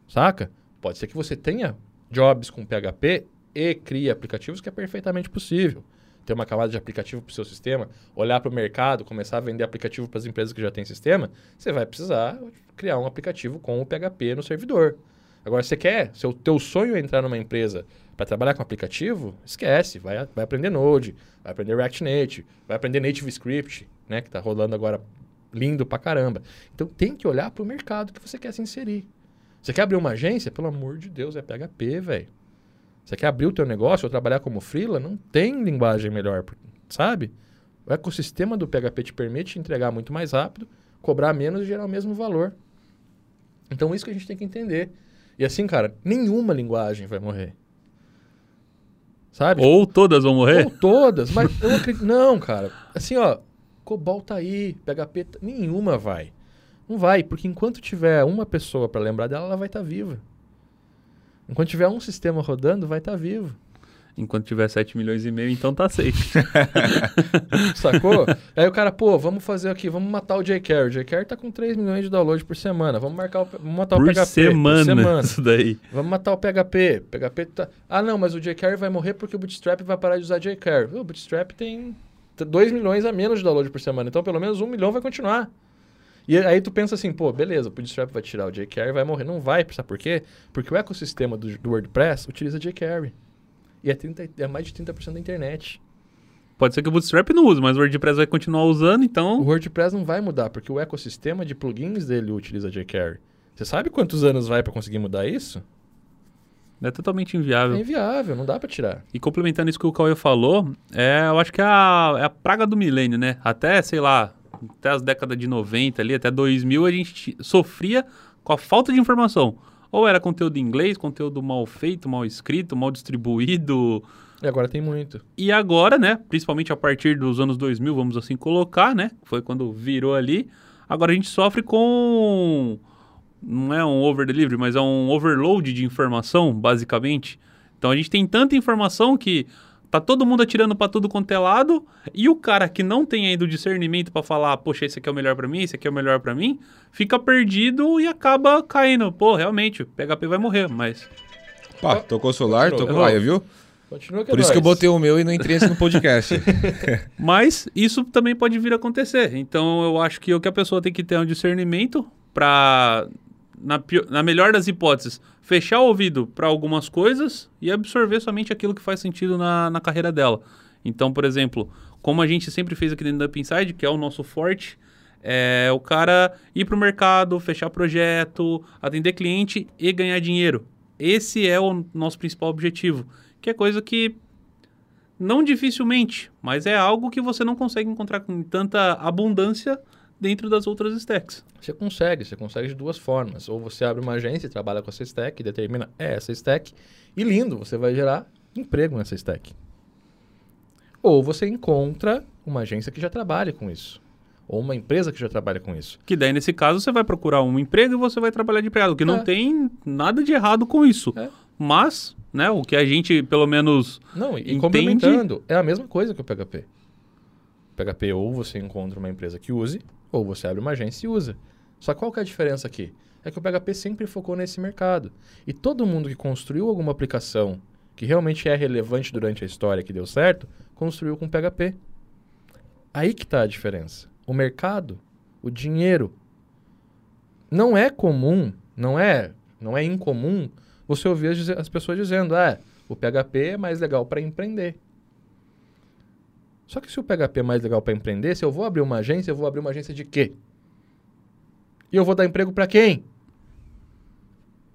Saca? Pode ser que você tenha jobs com PHP e crie aplicativos que é perfeitamente possível. Ter uma camada de aplicativo para o seu sistema, olhar para o mercado, começar a vender aplicativo para as empresas que já têm sistema, você vai precisar criar um aplicativo com o PHP no servidor. Agora, você quer, se o teu sonho é entrar numa empresa para trabalhar com aplicativo, esquece, vai, vai aprender Node, vai aprender React Native, vai aprender Native Script, né, que está rolando agora lindo pra caramba. Então tem que olhar para o mercado que você quer se inserir. Você quer abrir uma agência? Pelo amor de Deus, é PHP, velho. Você quer abrir o teu negócio ou trabalhar como freela? Não tem linguagem melhor, sabe? O ecossistema do PHP te permite entregar muito mais rápido, cobrar menos e gerar o mesmo valor. Então isso que a gente tem que entender. E assim, cara, nenhuma linguagem vai morrer. Sabe? Ou todas vão morrer? Ou todas, mas eu acredito. Não, cara. Assim, ó, COBOL tá aí, PHP, tá... nenhuma vai. Não vai, porque enquanto tiver uma pessoa para lembrar dela, ela vai estar tá viva. Enquanto tiver um sistema rodando, vai estar tá vivo. Enquanto tiver 7 milhões e meio, então tá safe. Sacou? Aí o cara, pô, vamos fazer aqui, vamos matar o jQuery. O jQuery tá com 3 milhões de downloads por semana. Vamos marcar o, vamos matar por o PHP. Semana, por semana. Isso daí. Vamos matar o PHP. PHP tá... Ah, não, mas o jQuery vai morrer porque o Bootstrap vai parar de usar jQuery. O Bootstrap tem 2 milhões a menos de download por semana. Então, pelo menos 1 milhão vai continuar. E aí tu pensa assim, pô, beleza, o Bootstrap vai tirar o jQuery vai morrer. Não vai, sabe por quê? Porque o ecossistema do, do WordPress utiliza jQuery. E é, 30, é mais de 30% da internet. Pode ser que o Bootstrap não use, mas o WordPress vai continuar usando, então... O WordPress não vai mudar, porque o ecossistema de plugins dele utiliza jQuery. Você sabe quantos anos vai para conseguir mudar isso? É totalmente inviável. É inviável, não dá para tirar. E complementando isso que o Cauê falou, é, eu acho que é a, é a praga do milênio, né? Até, sei lá, até as décadas de 90 ali, até 2000, a gente sofria com a falta de informação. Ou era conteúdo em inglês, conteúdo mal feito, mal escrito, mal distribuído. E agora tem muito. E agora, né, principalmente a partir dos anos 2000, vamos assim colocar, né, foi quando virou ali, agora a gente sofre com não é um over delivery, mas é um overload de informação, basicamente. Então a gente tem tanta informação que Tá todo mundo atirando para tudo quanto é lado, e o cara que não tem ainda o discernimento para falar, poxa, esse aqui é o melhor para mim, esse aqui é o melhor para mim, fica perdido e acaba caindo. Pô, realmente, o PHP vai morrer, mas Pá, tocou o celular, tocou raia, viu? Continua que Por é isso nóis. que eu botei o meu e não entrei no podcast. mas isso também pode vir a acontecer. Então eu acho que o que a pessoa tem que ter é um discernimento para na, na melhor das hipóteses, fechar o ouvido para algumas coisas e absorver somente aquilo que faz sentido na, na carreira dela. Então, por exemplo, como a gente sempre fez aqui dentro da Pinside, que é o nosso forte, é o cara ir para o mercado, fechar projeto, atender cliente e ganhar dinheiro. Esse é o nosso principal objetivo, que é coisa que não dificilmente, mas é algo que você não consegue encontrar com tanta abundância dentro das outras stacks. Você consegue, você consegue de duas formas. Ou você abre uma agência e trabalha com essa stack determina é essa stack. E lindo, você vai gerar emprego nessa stack. Ou você encontra uma agência que já trabalha com isso. Ou uma empresa que já trabalha com isso. Que daí, nesse caso, você vai procurar um emprego e você vai trabalhar de empregado. Que é. não tem nada de errado com isso. É. Mas, né, o que a gente, pelo menos. Não, e entende... complementando, é a mesma coisa que o PHP. PHP ou você encontra uma empresa que use, ou você abre uma agência e usa. Só qual que é a diferença aqui? É que o PHP sempre focou nesse mercado. E todo mundo que construiu alguma aplicação que realmente é relevante durante a história que deu certo, construiu com PHP. Aí que está a diferença. O mercado, o dinheiro. Não é comum, não é, não é incomum você ouvir as, as pessoas dizendo, ah, o PHP é mais legal para empreender. Só que se o PHP é mais legal para empreender, se eu vou abrir uma agência, eu vou abrir uma agência de quê? E eu vou dar emprego para quem?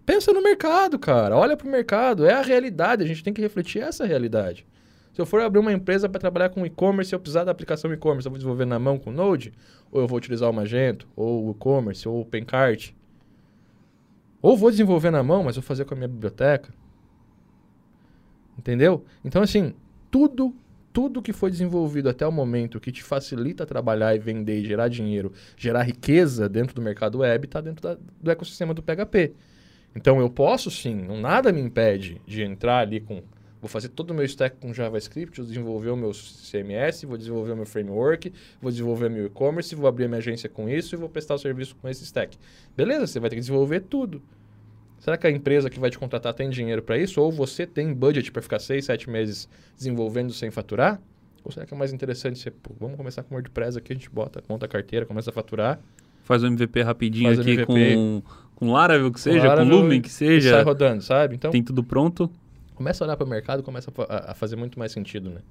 Pensa no mercado, cara. Olha para o mercado. É a realidade. A gente tem que refletir essa realidade. Se eu for abrir uma empresa para trabalhar com e-commerce, eu precisar da aplicação e-commerce, eu vou desenvolver na mão com Node? Ou eu vou utilizar o Magento, ou o e-commerce, ou o Pencart? Ou vou desenvolver na mão, mas vou fazer com a minha biblioteca? Entendeu? Então, assim, tudo tudo que foi desenvolvido até o momento que te facilita trabalhar e vender e gerar dinheiro, gerar riqueza dentro do mercado web, está dentro da, do ecossistema do PHP. Então eu posso sim, nada me impede de entrar ali com. Vou fazer todo o meu stack com JavaScript, vou desenvolver o meu CMS, vou desenvolver o meu framework, vou desenvolver meu e-commerce, vou abrir minha agência com isso e vou prestar o serviço com esse stack. Beleza, você vai ter que desenvolver tudo. Será que a empresa que vai te contratar tem dinheiro para isso? Ou você tem budget para ficar seis, sete meses desenvolvendo sem faturar? Ou será que é mais interessante você, pô, vamos começar com WordPress aqui, a gente bota, monta a carteira, começa a faturar, Faz o MVP rapidinho Faz aqui MVP. com, com Laravel que seja, Laravel com Lumen que e sai seja. rodando, sabe? Então, Tem tudo pronto. começa a olhar para o mercado, começa a a, fazer muito mais sentido, né?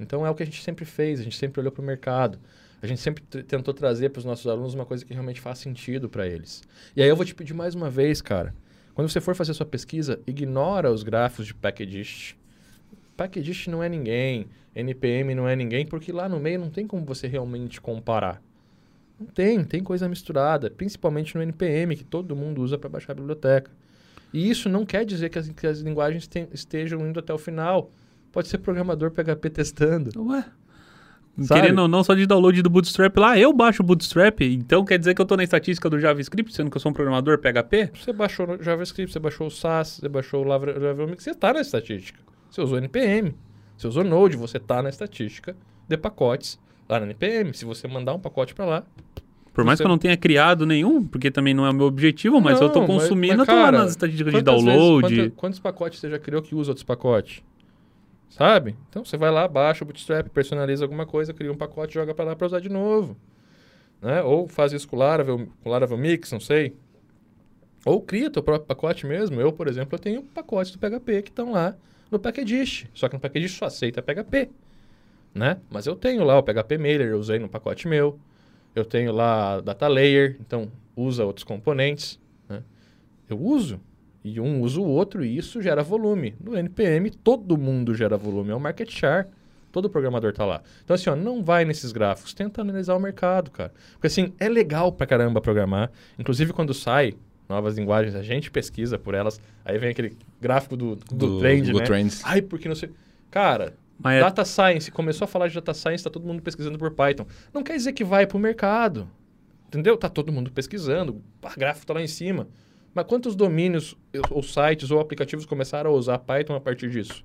Então é o que a gente sempre fez, a gente sempre olhou para o mercado. A gente sempre tentou trazer para os nossos alunos uma coisa que realmente faz sentido para eles. E aí eu vou te pedir mais uma vez, cara. Quando você for fazer sua pesquisa, ignora os gráficos de Packagist. Packagist não é ninguém, NPM não é ninguém, porque lá no meio não tem como você realmente comparar. Não tem, tem coisa misturada, principalmente no NPM, que todo mundo usa para baixar a biblioteca. E isso não quer dizer que as, que as linguagens tem- estejam indo até o final. Pode ser programador PHP testando. Ué. Sabe? Querendo ou não, só de download do Bootstrap lá, eu baixo o Bootstrap, então quer dizer que eu tô na estatística do JavaScript, sendo que eu sou um programador PHP? Você baixou o JavaScript, você baixou o SAS, você baixou o Laravel, Mix, você está na estatística. Você usou NPM, você usou Node, você está na estatística de pacotes lá na NPM. Se você mandar um pacote para lá, Por mais Você- que eu não tenha criado nenhum, porque também não é o meu objetivo, mas eu tô Não, mas- consumindo, mas, eu tô lá cara, nas estatísticas de quantas vezes- download. quanta- quantos pacotes você já criou que usa outros pacotes? Sabe? Então você vai lá, baixa o Bootstrap, personaliza alguma coisa, cria um pacote, joga para lá para usar de novo. Né? Ou faz isso com Laravel, com Laravel Mix, não sei. Ou cria teu próprio pacote mesmo. Eu, por exemplo, eu tenho pacotes do PHP que estão lá no Packagist. Só que no Packagist só aceita PHP. Né? Mas eu tenho lá o PHP Mailer, eu usei no pacote meu. Eu tenho lá Data Layer, então usa outros componentes. Né? Eu uso. E um usa o outro e isso gera volume. No NPM, todo mundo gera volume. É um market share. Todo programador tá lá. Então, assim, ó, não vai nesses gráficos. Tenta analisar o mercado, cara. Porque, assim, é legal pra caramba programar. Inclusive, quando sai novas linguagens, a gente pesquisa por elas. Aí vem aquele gráfico do, do, trend, Google né? Trends. Ai, porque não sei... Cara, Mas é- Data Science, começou a falar de Data Science, tá todo mundo pesquisando por Python. Não quer dizer que vai pro mercado. Entendeu? Tá todo mundo pesquisando, o gráfico tá lá em cima. Mas quantos domínios, ou sites, ou aplicativos começaram a usar Python a partir disso?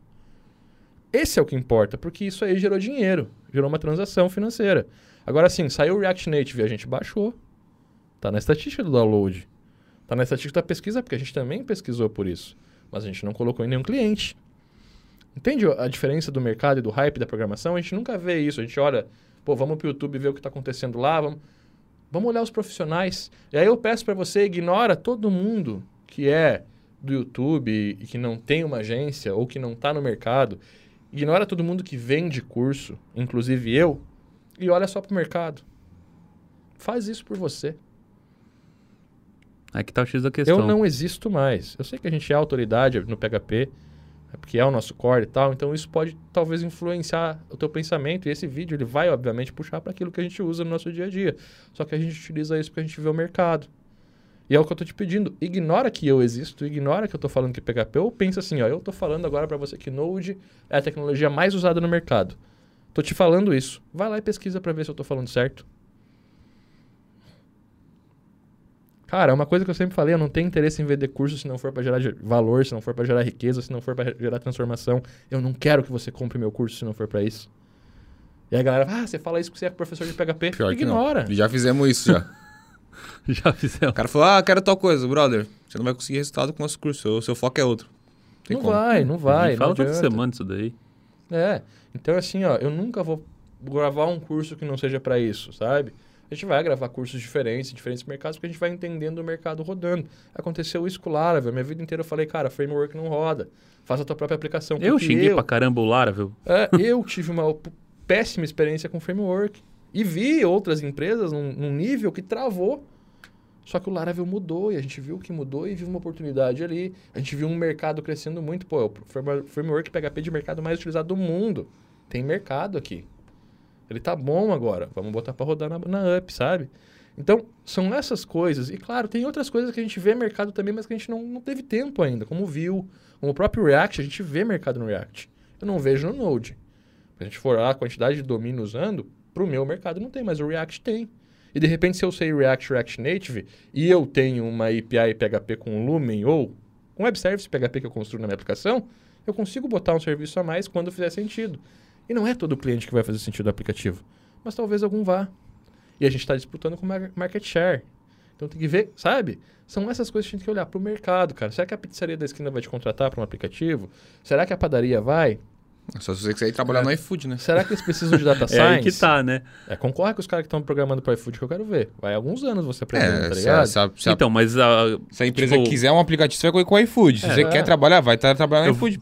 Esse é o que importa, porque isso aí gerou dinheiro, gerou uma transação financeira. Agora sim, saiu o React Native a gente baixou. Tá na estatística do download. Tá na estatística da pesquisa, porque a gente também pesquisou por isso. Mas a gente não colocou em nenhum cliente. Entende a diferença do mercado e do hype da programação? A gente nunca vê isso. A gente olha, pô, vamos pro YouTube ver o que está acontecendo lá, vamos, vamos olhar os profissionais. E aí eu peço para você, ignora todo mundo que é do YouTube e que não tem uma agência ou que não está no mercado. Ignora todo mundo que vende curso, inclusive eu, e olha só pro mercado. Faz isso por você. Aqui tá o X da questão. Eu não existo mais. Eu sei que a gente é autoridade no PHP, porque é o nosso core e tal, então isso pode talvez influenciar o teu pensamento e esse vídeo ele vai obviamente puxar para aquilo que a gente usa no nosso dia a dia. Só que a gente utiliza isso porque a gente vê o mercado. E é o que eu tô te pedindo, ignora que eu existo, ignora que eu tô falando que PHP, ou pensa assim, ó, eu tô falando agora para você que Node é a tecnologia mais usada no mercado. Tô te falando isso. Vai lá e pesquisa para ver se eu tô falando certo. Cara, é uma coisa que eu sempre falei, eu não tenho interesse em vender curso se não for para gerar ge- valor, se não for para gerar riqueza, se não for para gerar transformação. Eu não quero que você compre meu curso se não for para isso. E a galera, ah, você fala isso porque você é professor de PHP. Pior que Ignora. não. Já fizemos isso já. Já fizemos. O cara falou, ah, quero tal coisa, brother. Você não vai conseguir resultado com o nosso curso. O seu foco é outro. Tem Não como. vai, não vai. Me fala não toda semana isso daí. É. Então, assim, ó, eu nunca vou gravar um curso que não seja para isso, sabe? A gente vai gravar cursos diferentes, em diferentes mercados, porque a gente vai entendendo o mercado rodando. Aconteceu isso com o Laravel. Minha vida inteira eu falei, cara, framework não roda. Faça a tua própria aplicação. Eu xinguei eu, pra caramba o Laravel. É, eu tive uma péssima experiência com framework. E vi outras empresas num, num nível que travou. Só que o Laravel mudou e a gente viu que mudou e viu uma oportunidade ali. A gente viu um mercado crescendo muito. Pô, é o frame- framework PHP de mercado mais utilizado do mundo. Tem mercado aqui. Ele tá bom agora. Vamos botar para rodar na, na up, sabe? Então, são essas coisas. E claro, tem outras coisas que a gente vê mercado também, mas que a gente não, não teve tempo ainda. Como Vue, como o próprio React, a gente vê mercado no React. Eu não vejo no Node. Se a gente for lá a quantidade de domínio usando, para o meu mercado não tem, mas o React tem. E de repente, se eu sei React, React Native, e eu tenho uma API PHP com Lumen ou um web service PHP que eu construo na minha aplicação, eu consigo botar um serviço a mais quando fizer sentido. E não é todo cliente que vai fazer sentido no aplicativo, mas talvez algum vá. E a gente está disputando com mar- market share. Então tem que ver, sabe? São essas coisas que a gente tem que olhar para o mercado, cara. Será que a pizzaria da esquina vai te contratar para um aplicativo? Será que a padaria vai? Só se você quiser ir trabalhar no iFood, né? Será que eles precisam de data É science? aí que tá, né? É, concorre com os caras que estão programando para iFood que eu quero ver. Vai alguns anos você aprendendo, tá É, se ligado? a, se a- se a- Então, mas a, se a empresa tipo, quiser um aplicativo, você vai correr com o iFood. Se É. você quer trabalhar, vai estar trabalhando no iFood.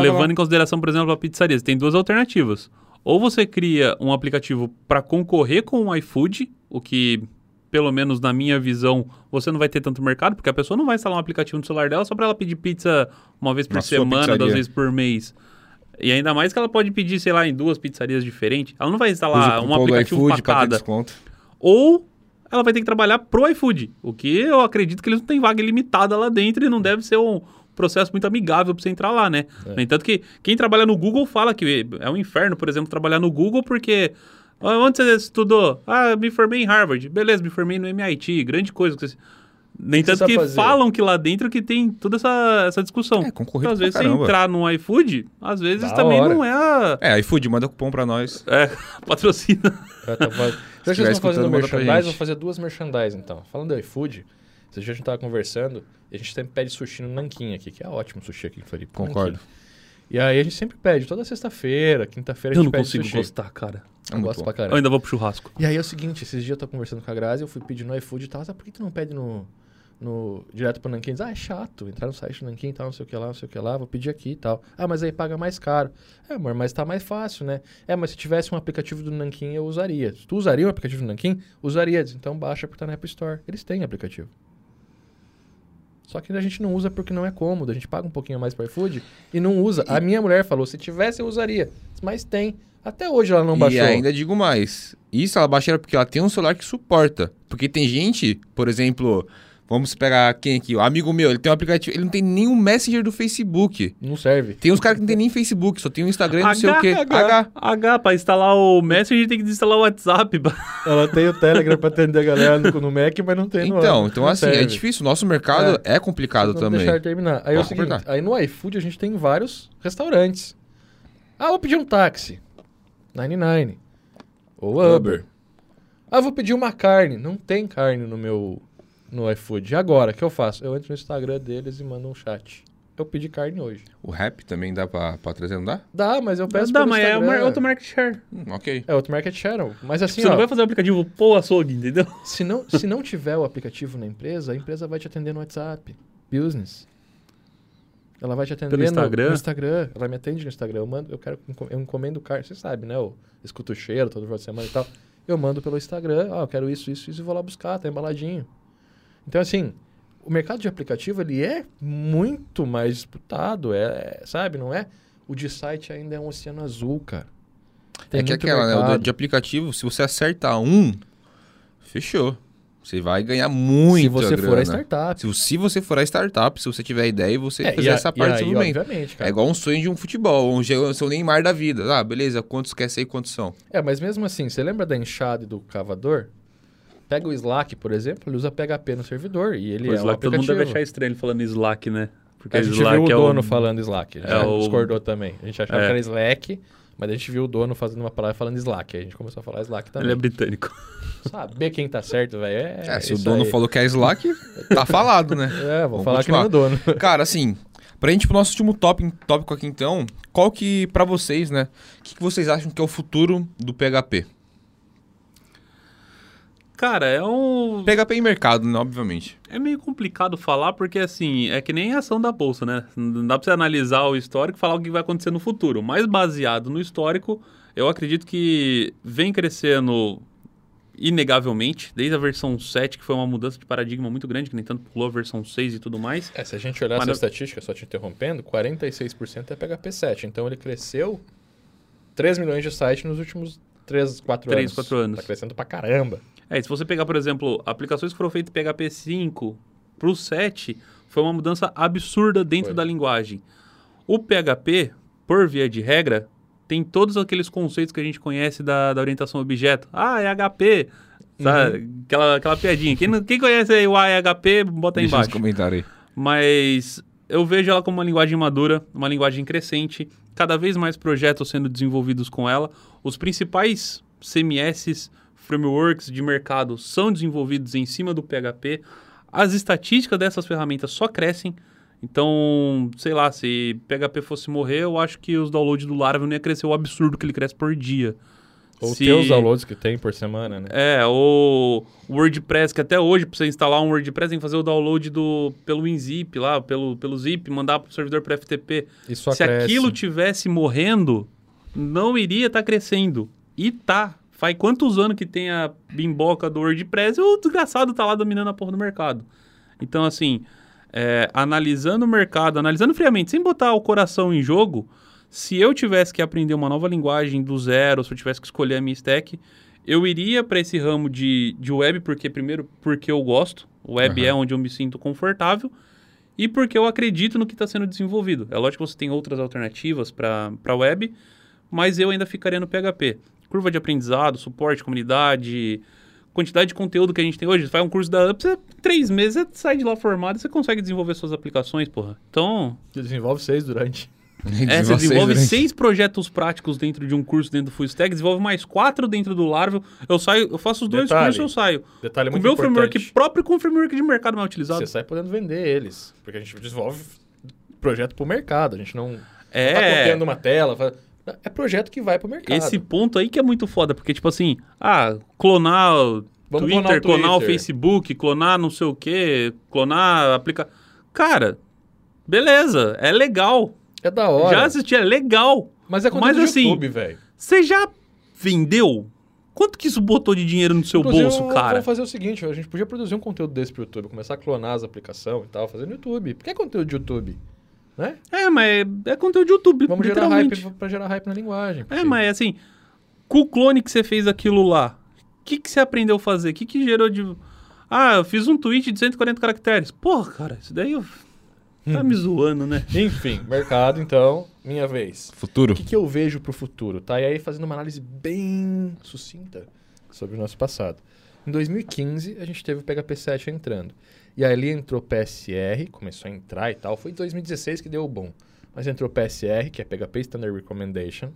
Levando lá. em consideração, por exemplo, a pizzaria, você tem duas alternativas. Ou você cria um aplicativo para concorrer com o iFood, o que, pelo menos na minha visão, você não vai ter tanto mercado, porque a pessoa não vai instalar um aplicativo no celular dela só para ela pedir pizza uma vez por Na semana, duas vezes por mês. E ainda mais que ela pode pedir, sei lá, em duas pizzarias diferentes. Ela não vai Usa instalar o um aplicativo para cada. Ou ela vai ter que trabalhar pro iFood, o que eu acredito que eles não têm vaga ilimitada lá dentro e não deve ser um processo muito amigável para você entrar lá, né? É. No entanto que quem trabalha no Google fala que é um inferno, por exemplo, trabalhar no Google porque "Ah, onde você estudou? Ah, me formei em Harvard. Beleza, me formei no MIT, grande coisa que você no entanto sabe que fazer? falam que lá dentro que tem toda essa, essa discussão. É, concorrido Então, às vezes você caramba. entrar no iFood, às vezes Da também hora. não é a É, iFood, manda cupom pra nós. é, patrocina. Já tá faz- Já que estiver vocês estão fazendo merchandise, gente. vou fazer duas merchandise então. Falando do iFood, a gente tava conversando, e a gente sempre pede sushi no Nanquim aqui, que é ótimo sushi aqui em Floripa. Concordo. Nanquim. E aí a gente sempre pede, toda sexta-feira, quinta-feira a Eu gente não pede consigo sushi. gostar, cara. Eu Muito gosto bom. pra Eu caramba. ainda vou pro churrasco. E aí é o seguinte, esses dias eu tô conversando com a Grazi, eu fui pedir no iFood e tal, sabe por que tu não pede no, no direto pro Nanquim? Diz, ah, é chato, entrar no site do Nanquim e tal, não sei o que lá, não sei o que lá, vou pedir aqui e tal. Ah, mas aí paga mais caro. É, amor, mas tá mais fácil, né? É, mas se tivesse um aplicativo do Nanquim, eu usaria. Se tu usaria o aplicativo do Nanquim, usaria. Diz, Então baixa porque tá na App Store. Eles têm aplicativo. Só que a gente não usa porque não é cômodo. A gente paga um pouquinho mais pro iFood e não usa. A minha mulher falou, se tivesse eu usaria. Mas tem. Até hoje ela não baixou. E ainda digo mais. Isso ela baixa porque ela tem um celular que suporta. Porque tem gente, por exemplo, vamos pegar quem aqui? O amigo meu, ele tem um aplicativo, ele não tem nenhum Messenger do Facebook. Não serve. Tem uns caras que não tem nem Facebook, só tem o Instagram e não sei o quê. H, H. H, pra instalar o Messenger tem que desinstalar o WhatsApp. Ela tem o Telegram pra atender a galera no, no Mac, mas não tem no Então, então não assim, é serve. difícil. O nosso mercado é, complicado Vocês não também. deixaram terminar. Aí é o seguinte, aí no iFood a gente tem vários restaurantes. Ah, vou pedir um táxi. 99. Ou Uber. Ah, vou pedir uma carne. Não tem carne no meu no iFood. E agora, o que eu faço? Eu entro no Instagram deles e mando um chat. Eu pedi carne hoje. O rap também dá pra, pra trazer, não dá? Dá, mas eu peço Dá, pelo mas é Instagram. uma, outro market share. Hum, ok. É outro market share. Mas assim, Você ó, não vai fazer o aplicativo pô açougue, entendeu? se, não, se não tiver o aplicativo na empresa, a empresa vai te atender no WhatsApp. Business. Ela vai te atender Pelo no- Instagram? No, Instagram. Ela me atende no Instagram. Eu mando, eu quero, eu encomendo carne. Você sabe, né? Eu escuto o cheiro todo final de semana e tal. Eu mando pelo Instagram. Ah, eu quero isso, isso, isso e vou lá buscar. Tá embaladinho. Então, assim, o mercado de aplicativo, ele é muito mais disputado. É, é, sabe? Não é? O de site ainda é um oceano azul, cara. Tem é que muito aquela, né? O de aplicativo, se você acertar um, fechou. Você vai ganhar muito Se você for a grana. startup. Se, se você for a startup, se você tiver ideia e você É, fizer e a- essa parte obviamente, cara. É igual um sonho de um futebol, um seu Neymar da vida. Ah, beleza, quantos quer ser e quantos são? É, mas mesmo assim, você lembra da enxada e do cavador? Pega o Slack, por exemplo, ele usa PHP no servidor e ele o é um Slack, todo mundo deve achar estranho ele falando Slack, né? Porque a gente Slack viu o é dono falando Slack, ele é o- discordou também. A gente achava É. que era Slack, mas a gente viu o dono fazendo uma palavra falando Slack. Aí a gente começou a falar Slack também. Ele é britânico. Saber quem tá certo, velho, é, É, se o dono aí. falou que é Slack, tá falado, né? É, vou Vamos falar continuar. que nem o dono. Cara, assim, pra gente ir pro nosso último tópico, tópico aqui então, qual que, pra vocês, né, o que, que vocês acham que é o futuro do PHP? Cara, é um. PHP em mercado, né, obviamente. É meio complicado falar porque, assim, é que nem a ação da bolsa, né? Não dá pra você analisar o histórico e falar o que vai acontecer no futuro. Mas baseado no histórico, eu acredito que vem crescendo inegavelmente, desde a versão 7, que foi uma mudança de paradigma muito grande, que nem tanto pulou a versão 6 e tudo mais. É, se a gente olhar Mas essa estatística, só te interrompendo, 46% é PHP 7. Então ele cresceu 3 milhões de sites nos últimos 3, 4 Três, anos. quatro anos. Tá crescendo pra caramba. É, se você pegar, por exemplo, aplicações que foram feitas em PHP 5 pro 7, foi uma mudança absurda dentro Foi. da linguagem. O PHP, por via de regra, tem todos aqueles conceitos que a gente conhece da, da orientação a objeto. Ah, é HP. Sabe? Aquela, aquela piadinha. Quem, quem conhece aí o AHP, bota aí Deixa embaixo. aí. Mas eu vejo ela como uma linguagem madura, uma linguagem crescente, cada vez mais projetos sendo desenvolvidos com ela. Os principais CMS, frameworks de mercado são desenvolvidos em cima do PHP. As estatísticas dessas ferramentas só crescem. Então, sei lá, se PHP fosse morrer, eu acho que os downloads do Laravel não ia crescer o absurdo que ele cresce por dia. Ou Se- ter os downloads que tem por semana, né? É, o WordPress, que até hoje, pra você instalar um WordPress, tem que fazer o download do, pelo WinZip lá, pelo, pelo zip, mandar pro servidor para FTP. Só Se cresce. aquilo tivesse morrendo, não iria estar crescendo. E tá. Faz quantos anos que tem a bimboca do WordPress e o desgraçado tá lá dominando a porra do mercado. Então, assim, é, analisando o mercado, analisando friamente, sem botar o coração em jogo, se eu tivesse que aprender uma nova linguagem do zero, se eu tivesse que escolher a minha stack, eu iria para esse ramo de, de web, porque primeiro, porque eu gosto. O web Aham. é onde eu me sinto confortável e porque eu acredito no que está sendo desenvolvido. É lógico que você tem outras alternativas para web, mas eu ainda ficaria no PHP. Curva de aprendizado, suporte, comunidade, quantidade de conteúdo que a gente tem hoje. Você faz um curso da Up, você, três meses, você sai de lá formado e você consegue desenvolver suas aplicações, porra. Então, Desenvolve seis durante. é, você desenvolve durante- seis projetos práticos dentro de um curso dentro do Full Stack, desenvolve mais quatro dentro do Laravel. Eu saio, eu faço os dois Detalhe, cursos, eu saio. Detalhe Com o muito meu importante. framework próprio e com o framework de mercado mais utilizado. Você sai podendo vender eles. Porque a gente desenvolve projeto pro mercado. A gente não, não tá É. copiando uma tela. fa- É projeto que vai pro mercado. Esse ponto aí que é muito foda, porque, tipo assim, ah, clonar o Vamos Twitter, clonar o clonar o Twitter. Facebook, clonar não sei o quê, clonar aplica... Cara, beleza, é legal. É da hora. Já assisti, é legal. Mas é conteúdo Mas do assim, YouTube, velho. Você já vendeu? Quanto que isso botou de dinheiro no seu Inclusive, bolso, cara? Vamos fazer o seguinte, a gente podia produzir um conteúdo desse pro YouTube, começar a clonar as aplicações e tal, fazer no YouTube. Por que é conteúdo de YouTube? Né? É, mas é, é conteúdo de YouTube, Vamos gerar literalmente. hype pra gerar hype na linguagem. É, mas assim, com o clone que você fez aquilo lá, o que, que você aprendeu a fazer? O que, que gerou de. Ah, eu fiz um tweet de 140 caracteres. Porra, cara, isso daí eu... Hum. tá me zoando, né? Enfim, mercado, então, minha vez. Futuro. O que, que eu vejo pro futuro? Tá? E aí fazendo uma análise bem sucinta sobre o nosso passado. Em 2015, a gente teve o PHP 7 entrando. E ali entrou PSR, começou a entrar e tal. Foi em 2016 que deu o bom. Mas entrou PSR, que é PHP Standard Recommendation.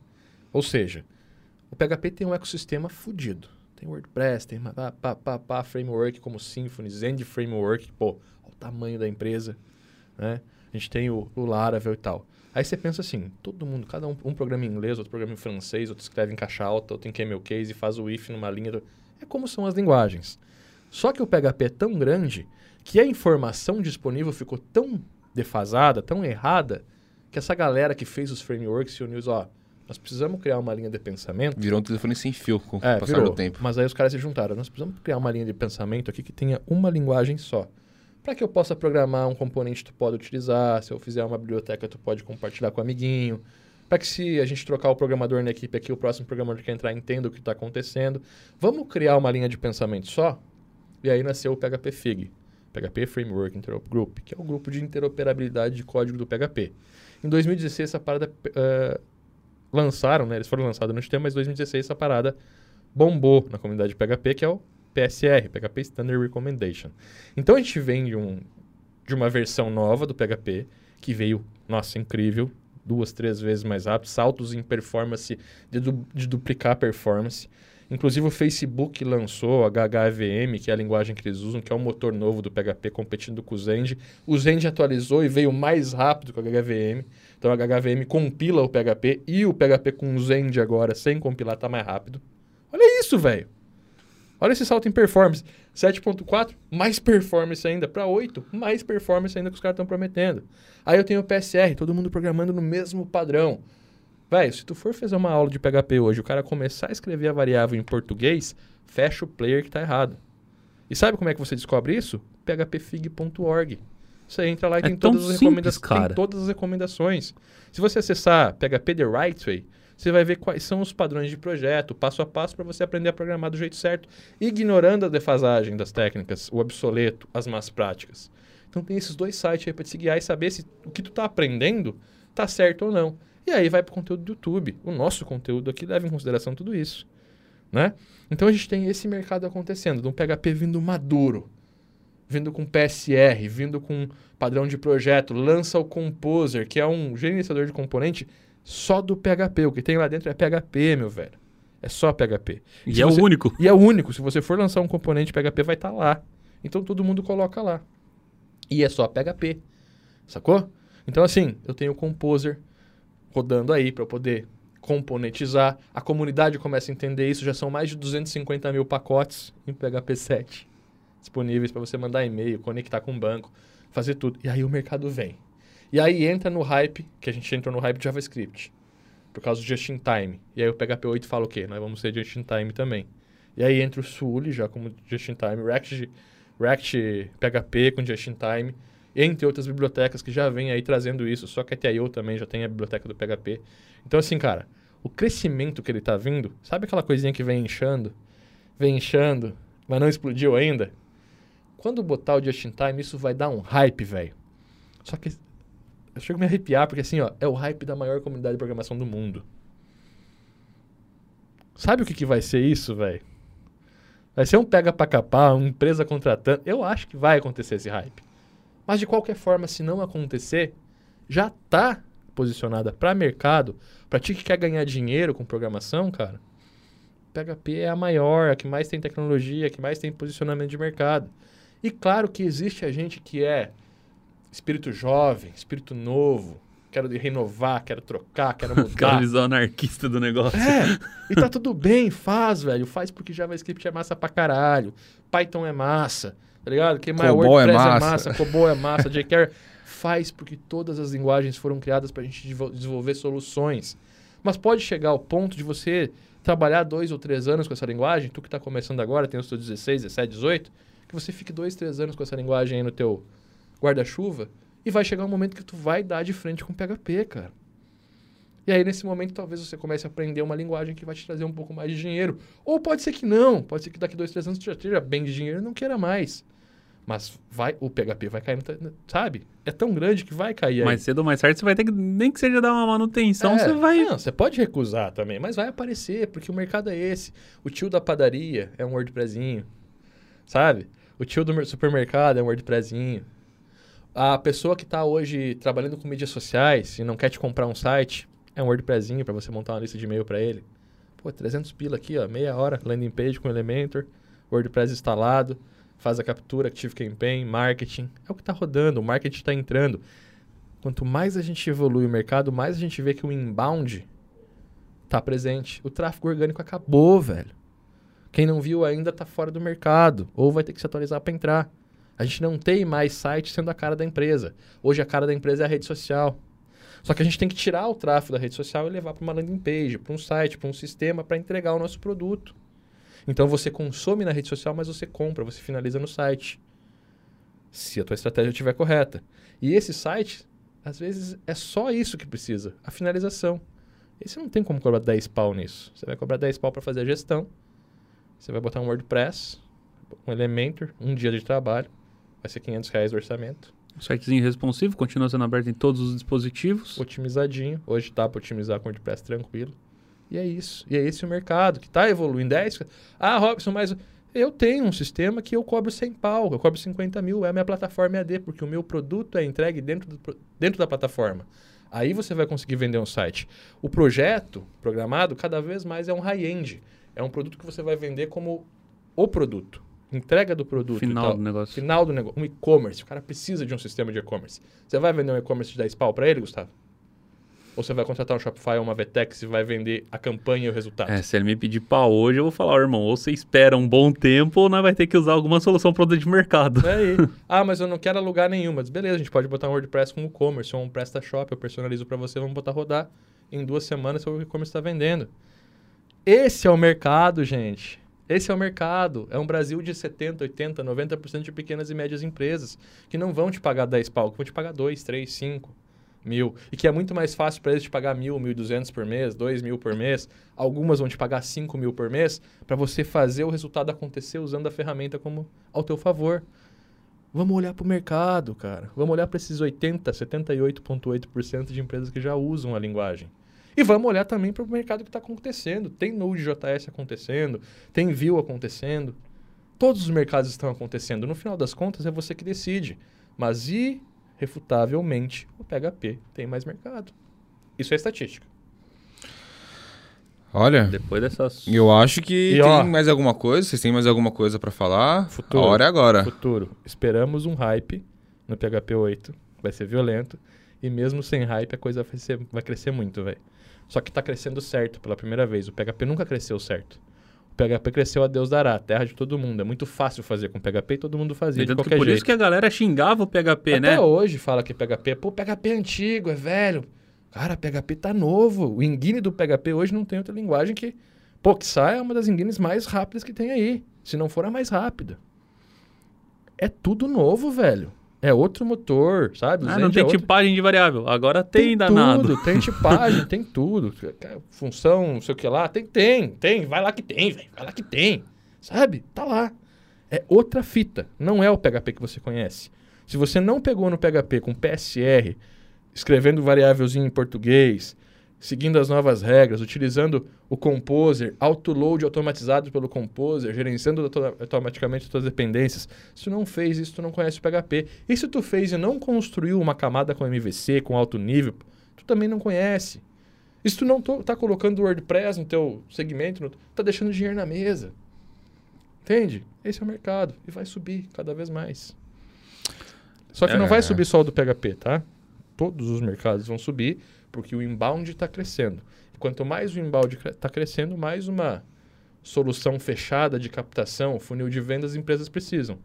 Ou seja, o PHP tem um ecossistema fudido. Tem WordPress, tem pá, pá, pá, pá, framework como Symfony, Zend Framework. Pô, olha o tamanho da empresa. Né? A gente tem o, o Laravel e tal. Aí você pensa assim, todo mundo, cada um, um programa em inglês, outro programa em francês, outro escreve em caixa alta, outro em camel case, faz o if numa linha. do- É como são as linguagens. Só que o PHP é tão grande que a informação disponível ficou tão defasada, tão errada, que essa galera que fez os frameworks se uniu e ó, nós precisamos criar uma linha de pensamento Virou um telefone sem fio com o é, passar virou. do tempo. Mas aí os caras se juntaram. Nós precisamos criar uma linha de pensamento aqui que tenha uma linguagem só. Para que eu possa programar um componente que tu pode utilizar, se eu fizer uma biblioteca, tu pode compartilhar com o amiguinho. Para que se a gente trocar o programador na equipe aqui, o próximo programador que entrar entenda o que está acontecendo. Vamos criar uma linha de pensamento só? E aí nasceu o PHP FIG. PHP Framework Interop Group, que é o grupo de interoperabilidade de código do PHP. Em 2016, essa parada eh, lançaram, né? Eles foram lançados no sistema, mas em 2016 essa parada bombou na comunidade de PHP, que é o PSR, PHP Standard Recommendation. Então a gente vem de, um, de uma versão nova do PHP, que veio, nossa, incrível, duas, três vezes mais rápido, saltos em performance, de, du- de duplicar a performance. Inclusive o Facebook lançou a HHVM, que é a linguagem que eles usam, que é o motor novo do PHP competindo com o Zend. O Zend atualizou e veio mais rápido que o HHVM. Então a HHVM compila o PHP e o PHP com o Zend agora, sem compilar, está mais rápido. Olha isso, velho. Olha esse salto em performance. 7.4, mais performance ainda. Para 8, mais performance ainda que os caras estão prometendo. Aí eu tenho o PSR, todo mundo programando no mesmo padrão. Velho, se tu for fazer uma aula de PHP hoje, o cara começar a escrever a variável em português, fecha o player que tá errado. E sabe como é que você descobre isso? phpfig.org. Você entra lá e É tem todas, as simples, tem todas as recomendações. Se você acessar PHP The Right Way, você vai ver quais são os padrões de projeto, passo a passo para você aprender a programar do jeito certo, ignorando a defasagem das técnicas, o obsoleto, as más práticas. Então tem esses dois sites aí para te guiar e saber se o que tu tá aprendendo tá certo ou não. E aí vai pro conteúdo do YouTube. O nosso conteúdo aqui leva em consideração tudo isso. né? Então a gente tem esse mercado acontecendo, de um PHP vindo maduro, vindo com PSR, vindo com padrão de projeto, lança o Composer, que é um gerenciador de componente só do PHP. O que tem lá dentro é PHP, meu velho. É só PHP. E se é você- o único. E é o único. Se você for lançar um componente PHP, vai estar lá. Então todo mundo coloca lá. E é só PHP. Sacou? Então, assim, eu tenho o Composer rodando aí para eu poder componentizar. A comunidade começa a entender isso. Já são mais de 250 mil pacotes em PHP 7 disponíveis para você mandar e-mail, conectar com o banco, fazer tudo. E aí o mercado vem. E aí entra no hype, que a gente entrou no hype de JavaScript, por causa do Just in Time. E aí o PHP 8 fala o quê? Nós vamos ser Just in Time também. E aí entra o Sully já como Just in Time, React, React PHP com Just in Time, entre outras bibliotecas que já vêm aí trazendo isso. Só que a TIO também já tem a biblioteca do PHP. Então assim, cara, o crescimento que ele tá vindo, sabe aquela coisinha que vem inchando? Vem inchando, mas não explodiu ainda? Quando botar o Just in Time, isso vai dar um hype, velho. Só que eu chego a me arrepiar, porque assim, ó, é o hype da maior comunidade de programação do mundo. Sabe o que, que vai ser isso, velho? Vai ser um pega pra capar, uma empresa contratando. Eu acho que vai acontecer esse hype. Mas de qualquer forma, se não acontecer, já tá posicionada para mercado, para ti que quer ganhar dinheiro com programação, cara. PHP é a maior, a que mais tem tecnologia, a que mais tem posicionamento de mercado. E claro que existe a gente que é espírito jovem, espírito novo, quero renovar, quero trocar, quero mudar. visão anarquista do negócio. É, e tá tudo bem, faz, velho. Faz porque JavaScript é massa pra caralho. Python é massa, tá ligado? Que mais COBOL é WordPress é massa. massa, COBOL é massa, jQuery. Faz porque todas as linguagens foram criadas pra gente devo- desenvolver soluções. Mas pode chegar ao ponto de você trabalhar dois ou três anos com essa linguagem, tu que tá começando agora, tem os seus 16, 17, 18, que você fique dois, três anos com essa linguagem aí no teu guarda-chuva e vai chegar um momento que tu vai dar de frente com PHP, cara. E aí, nesse momento, talvez você comece a aprender uma linguagem que vai te trazer um pouco mais de dinheiro. Ou pode ser que não. Pode ser que daqui dois, três anos tu já esteja bem de dinheiro e não queira mais. Mas vai, o PHP vai cair, sabe? É tão grande que vai cair aí. Mais cedo ou mais tarde você vai ter que, nem que seja dar uma manutenção, É, você vai. Não, você pode recusar também, mas vai aparecer, porque o mercado é esse. O tio da padaria é um WordPressinho, sabe? O tio do mer- supermercado é um WordPressinho. A pessoa que está hoje trabalhando com mídias sociais e não quer te comprar um site, é um WordPressinho para você montar uma lista de e-mail para ele. Pô, 300 pila aqui, ó, meia hora, landing page com Elementor, WordPress instalado, faz a captura, Active Campaign, marketing. É o que está rodando, o marketing está entrando. Quanto mais a gente evolui o mercado, mais a gente vê que o inbound tá presente. O tráfego orgânico acabou, velho. Quem não viu ainda tá fora do mercado ou vai ter que se atualizar para entrar. A gente não tem mais site sendo a cara da empresa. Hoje a cara da empresa é a rede social. Só que a gente tem que tirar o tráfego da rede social e levar para uma landing page, para um site, para um sistema para entregar o nosso produto. Então você consome na rede social, mas você compra, você finaliza no site. Se a tua estratégia estiver correta. E esse site, às vezes, é só isso que precisa, a finalização. E você não tem como cobrar 10 pau nisso. Você vai cobrar 10 pau para fazer a gestão. Você vai botar um WordPress, um Elementor, um dia de trabalho. Vai ser 500 reais o orçamento. O sitezinho responsivo continua sendo aberto em todos os dispositivos. Otimizadinho. Hoje tá para otimizar com WordPress tranquilo. E é isso. E é esse o mercado que está evoluindo. É isso. Ah, Robson, mas eu tenho um sistema que eu cobro 100 pau, eu cobro 50 mil, é a minha plataforma EAD, porque o meu produto é entregue dentro, do, dentro da plataforma. Aí você vai conseguir vender um site. O projeto programado, cada vez mais, é um high-end. É um produto que você vai vender como o produto. Entrega do produto. Final do negócio. Final do negócio. Um e-commerce. O cara precisa de um sistema de e-commerce. Você vai vender um e-commerce de 10 pau para ele, Gustavo? Ou você vai contratar um Shopify ou uma Vetex e vai vender a campanha e o resultado? É, se ele me pedir pau hoje, eu vou falar, ó, irmão, ou você espera um bom tempo, ou nós vai ter que usar alguma solução pronta de mercado. É aí. Ah, mas eu não quero alugar nenhuma. Mas beleza, a gente pode botar um WordPress com e-commerce ou um PrestaShop, eu personalizo para você, vamos botar rodar. Em duas semanas seu e-commerce está vendendo. Esse é o mercado, gente. Esse é o mercado. É um Brasil de 70, 80, 90% de pequenas e médias empresas que não vão te pagar 10 pau, que vão te pagar 2, 3, 5 mil. E que é muito mais fácil para eles te pagar mil, mil e duzentos por mês, dois mil por mês. Algumas vão te pagar 5 mil por mês para você fazer o resultado acontecer usando a ferramenta como ao teu favor. Vamos olhar para o mercado, cara. Vamos olhar para esses 80, 78,8% de empresas que já usam a linguagem. E vamos olhar também para o mercado que está acontecendo. Tem Node.js acontecendo, tem Vue acontecendo. Todos os mercados estão acontecendo. No final das contas, é você que decide. Mas irrefutavelmente, o PHP tem mais mercado. Isso é estatística. Olha, Depois dessas. eu acho que E, tem ó, mais alguma coisa. Vocês têm mais alguma coisa pra falar? Futuro. A hora é agora. Futuro. Esperamos um hype no PHP 8. Vai ser violento. E mesmo sem hype, a coisa vai, ser- vai crescer muito, velho. Só que tá crescendo certo pela primeira vez. O PHP nunca cresceu certo. PHP cresceu a Deus dará, terra de todo mundo. É muito fácil fazer com PHP e todo mundo fazia de Tanto que qualquer por jeito. isso que a galera xingava o PHP, Até né? hoje fala que PHP, pô, PHP é antigo, é velho. Cara, PHP tá novo. O engine do PHP hoje não tem outra linguagem que. Pô, que sai é uma das engines mais rápidas que tem aí. Se não for a mais rápida. É tudo novo, velho. É outro motor, sabe? Ah, não tem é tipagem de variável. Agora tem, danado. tudo, tem tipagem, tem tudo. Função, não sei o que lá, tem, tem, tem, vai lá que tem, velho, vai lá que tem, sabe? Tá lá. É outra fita, não é o PHP que você conhece. Se você não pegou no PHP com PSR, escrevendo variávelzinho em português, seguindo as novas regras, utilizando o Composer, autoload automatizado pelo Composer, gerenciando auto- automaticamente as suas dependências, se tu não fez isso, tu não conhece o PHP. E se tu fez e não construiu uma camada com MVC, com alto nível, tu também não conhece. E se tu não to- tá colocando o WordPress no teu segmento, no- tá deixando dinheiro na mesa. Entende? Esse é o mercado e vai subir cada vez mais. Só que não É. vai subir só o do PHP, tá? Todos os mercados vão subir porque o inbound está crescendo. Quanto mais o inbound está crescendo, mais uma solução fechada de captação, funil de vendas, as empresas precisam.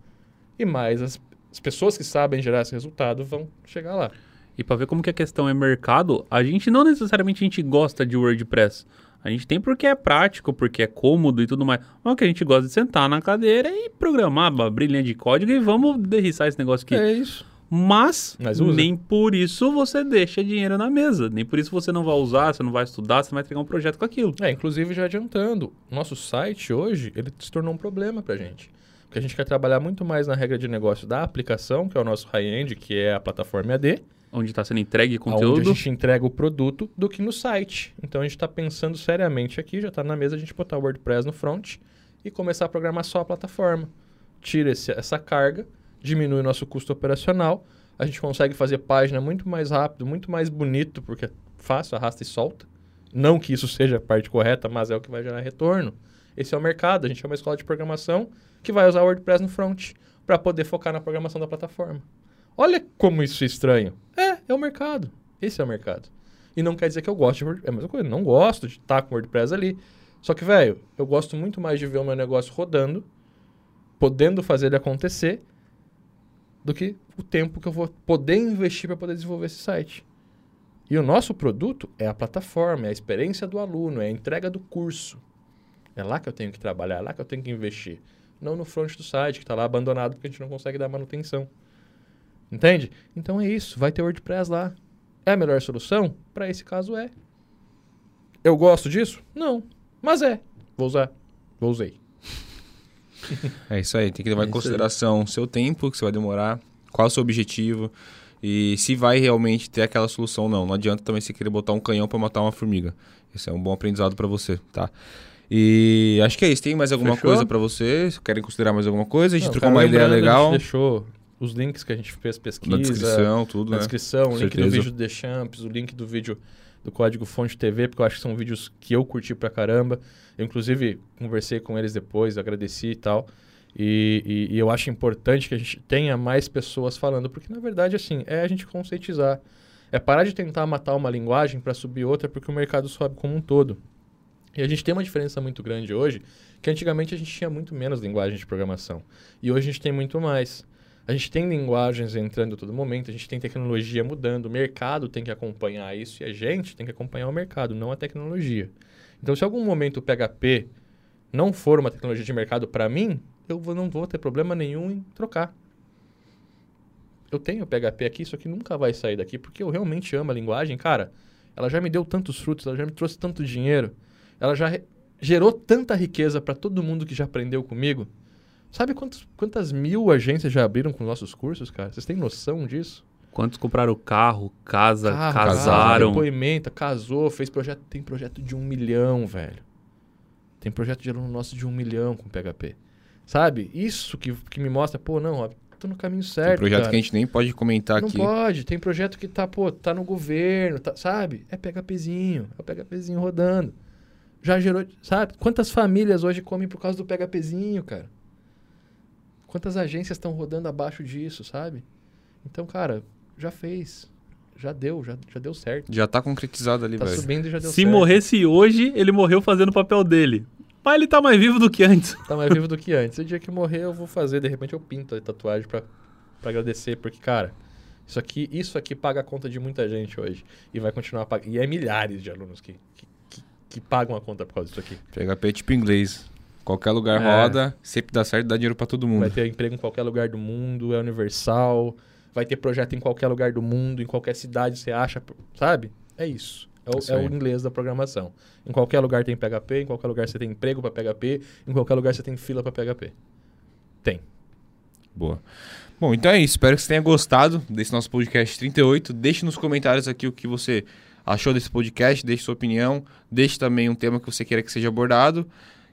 E mais as, as pessoas que sabem gerar esse resultado vão chegar lá. E pra ver como que a questão é mercado, a gente não necessariamente a gente gosta de WordPress. A gente tem porque é prático, porque é cômodo e tudo mais. Mas o que a gente gosta de sentar na cadeira e programar, abrir linha de código e vamos derriçar esse negócio aqui. É isso. Mas, Mas nem por isso você deixa dinheiro na mesa. Nem por isso você não vai usar, você não vai estudar, você vai entregar um projeto com aquilo. É, inclusive já adiantando, nosso site hoje, ele se tornou um problema pra gente. Porque a gente quer trabalhar muito mais na regra de negócio da aplicação, que é o nosso high-end, que é a plataforma AD, Onde está sendo entregue onde a conteúdo. gente entrega o produto, do que no site. Então a gente está pensando seriamente aqui, já está na mesa a gente botar o WordPress no front e começar a programar só a plataforma. Tira esse- essa carga, diminui o nosso custo operacional, a gente consegue fazer página muito mais rápido, muito mais bonito, porque é fácil, arrasta e solta. Não que isso seja a parte correta, mas é o que vai gerar retorno. Esse é o mercado, a gente é uma escola de programação que vai usar o WordPress no front para poder focar na programação da plataforma. Olha como isso é estranho. É, é o mercado. Esse é o mercado. E não quer dizer que eu gosto de WordPress. É a mesma coisa, não gosto de estar com o WordPress ali. Só que, velho, eu gosto muito mais de ver o meu negócio rodando, podendo fazer ele acontecer, do que o tempo que eu vou poder investir para poder desenvolver esse site. E o nosso produto é a plataforma, é a experiência do aluno, é a entrega do curso. É lá que eu tenho que trabalhar, é lá que eu tenho que investir. Não no front do site, que está lá abandonado porque a gente não consegue dar manutenção. Entende? Então é isso, vai ter WordPress lá. É a melhor solução? Para esse caso é. Eu gosto disso? Não. Mas é. Vou usar. Vou usei. É isso aí, tem que levar É em consideração o seu tempo que você vai demorar, qual é o seu objetivo e se vai realmente ter aquela solução ou não. Não adianta também você querer botar um canhão para matar uma formiga. Esse é um bom aprendizado para você, tá? E acho que é isso. Tem mais alguma Fechou? coisa para vocês? Querem considerar mais alguma coisa? A gente Não, trocou cara, uma ideia legal A gente deixou os links que a gente fez pesquisa. na descrição, tudo, na né? descrição, o link do certeza. vídeo do The Champs, o link do vídeo do Código Fonte TV, porque eu acho que são vídeos que eu curti pra caramba. Eu, inclusive, conversei com eles depois, agradeci e tal. E, e- e eu acho importante que a gente tenha mais pessoas falando, porque na verdade, assim, é a gente conscientizar. É parar de tentar matar uma linguagem para subir outra, porque o mercado sobe como um todo. E a gente tem uma diferença muito grande hoje, que antigamente a gente tinha muito menos linguagem de programação. E hoje a gente tem muito mais. A gente tem linguagens entrando a todo momento, a gente tem tecnologia mudando, o mercado tem que acompanhar isso e a gente tem que acompanhar o mercado, não a tecnologia. Então, se algum momento o PHP não for uma tecnologia de mercado para mim, eu vou- não vou ter problema nenhum em trocar. Eu tenho PHP aqui, isso aqui nunca vai sair daqui, porque eu realmente amo a linguagem. Cara, ela já me deu tantos frutos, ela já me trouxe tanto dinheiro, ela já gerou tanta riqueza para todo mundo que já aprendeu comigo. Sabe quantos, quantas mil agências já abriram com nossos cursos, cara? Vocês têm noção disso? Quantos compraram carro, casa, Carro, casaram? casa, depoimento, casou, fez projeto. Tem projeto de um milhão, velho. Tem projeto de aluno nosso de um milhão com PHP. Sabe? Isso que, que me mostra, pô, não, Rob, tô no caminho certo. Tem projeto cara. que a gente nem pode comentar Não aqui. pode, tem projeto que tá, pô, tá no governo, tá- sabe? É PHPzinho, é o PHPzinho rodando. Já gerou, sabe? Quantas famílias hoje comem por causa do PHPzinho, cara? Quantas agências estão rodando abaixo disso, sabe? Então, cara, já fez. Já deu, já, já deu certo. Já tá concretizado ali, Tá velho. subindo e já deu Se certo. morresse hoje, ele morreu fazendo o papel dele. Mas ele tá mais vivo do que antes. Tá mais vivo do que antes. O dia que morrer, eu vou fazer. De repente, eu pinto a tatuagem pra, pra agradecer. Porque, cara, isso aqui, isso aqui paga a conta de muita gente hoje. E vai continuar pagando. E é milhares de alunos que, que, que, que pagam a conta por causa disso aqui. PHP é tipo inglês. Qualquer lugar É. roda, sempre dá certo, dá dinheiro pra todo mundo. Vai ter emprego em qualquer lugar do mundo, é universal. Vai ter projeto em qualquer lugar do mundo, em qualquer cidade você acha, sabe? É isso. É o, Isso é o inglês da programação. Em qualquer lugar tem PHP, em qualquer lugar você tem emprego para PHP, em qualquer lugar você tem fila para PHP. Tem. Boa. Bom, então é isso. Espero que você tenha gostado desse nosso podcast 38. Deixe nos comentários aqui o que você achou desse podcast, deixe sua opinião, deixe também um tema que você queira que seja abordado.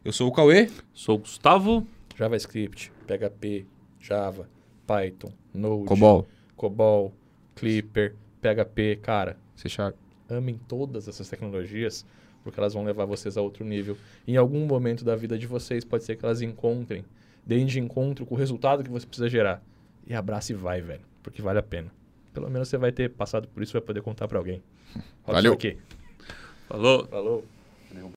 Eu sou o Cauê. Sou o Gustavo. JavaScript, PHP, Java, Python, Node, Cobol. COBOL, Clipper, PHP, cara, C Sharp. amem todas essas tecnologias, porque elas vão levar vocês a outro nível. Em algum momento da vida de vocês, pode ser que elas encontrem, deem de encontro com o resultado que você precisa gerar. E abraça e vai, velho, porque vale a pena. Pelo menos você vai ter passado por isso, vai poder contar pra alguém. Roda Valeu. aqui. Falou. Falou.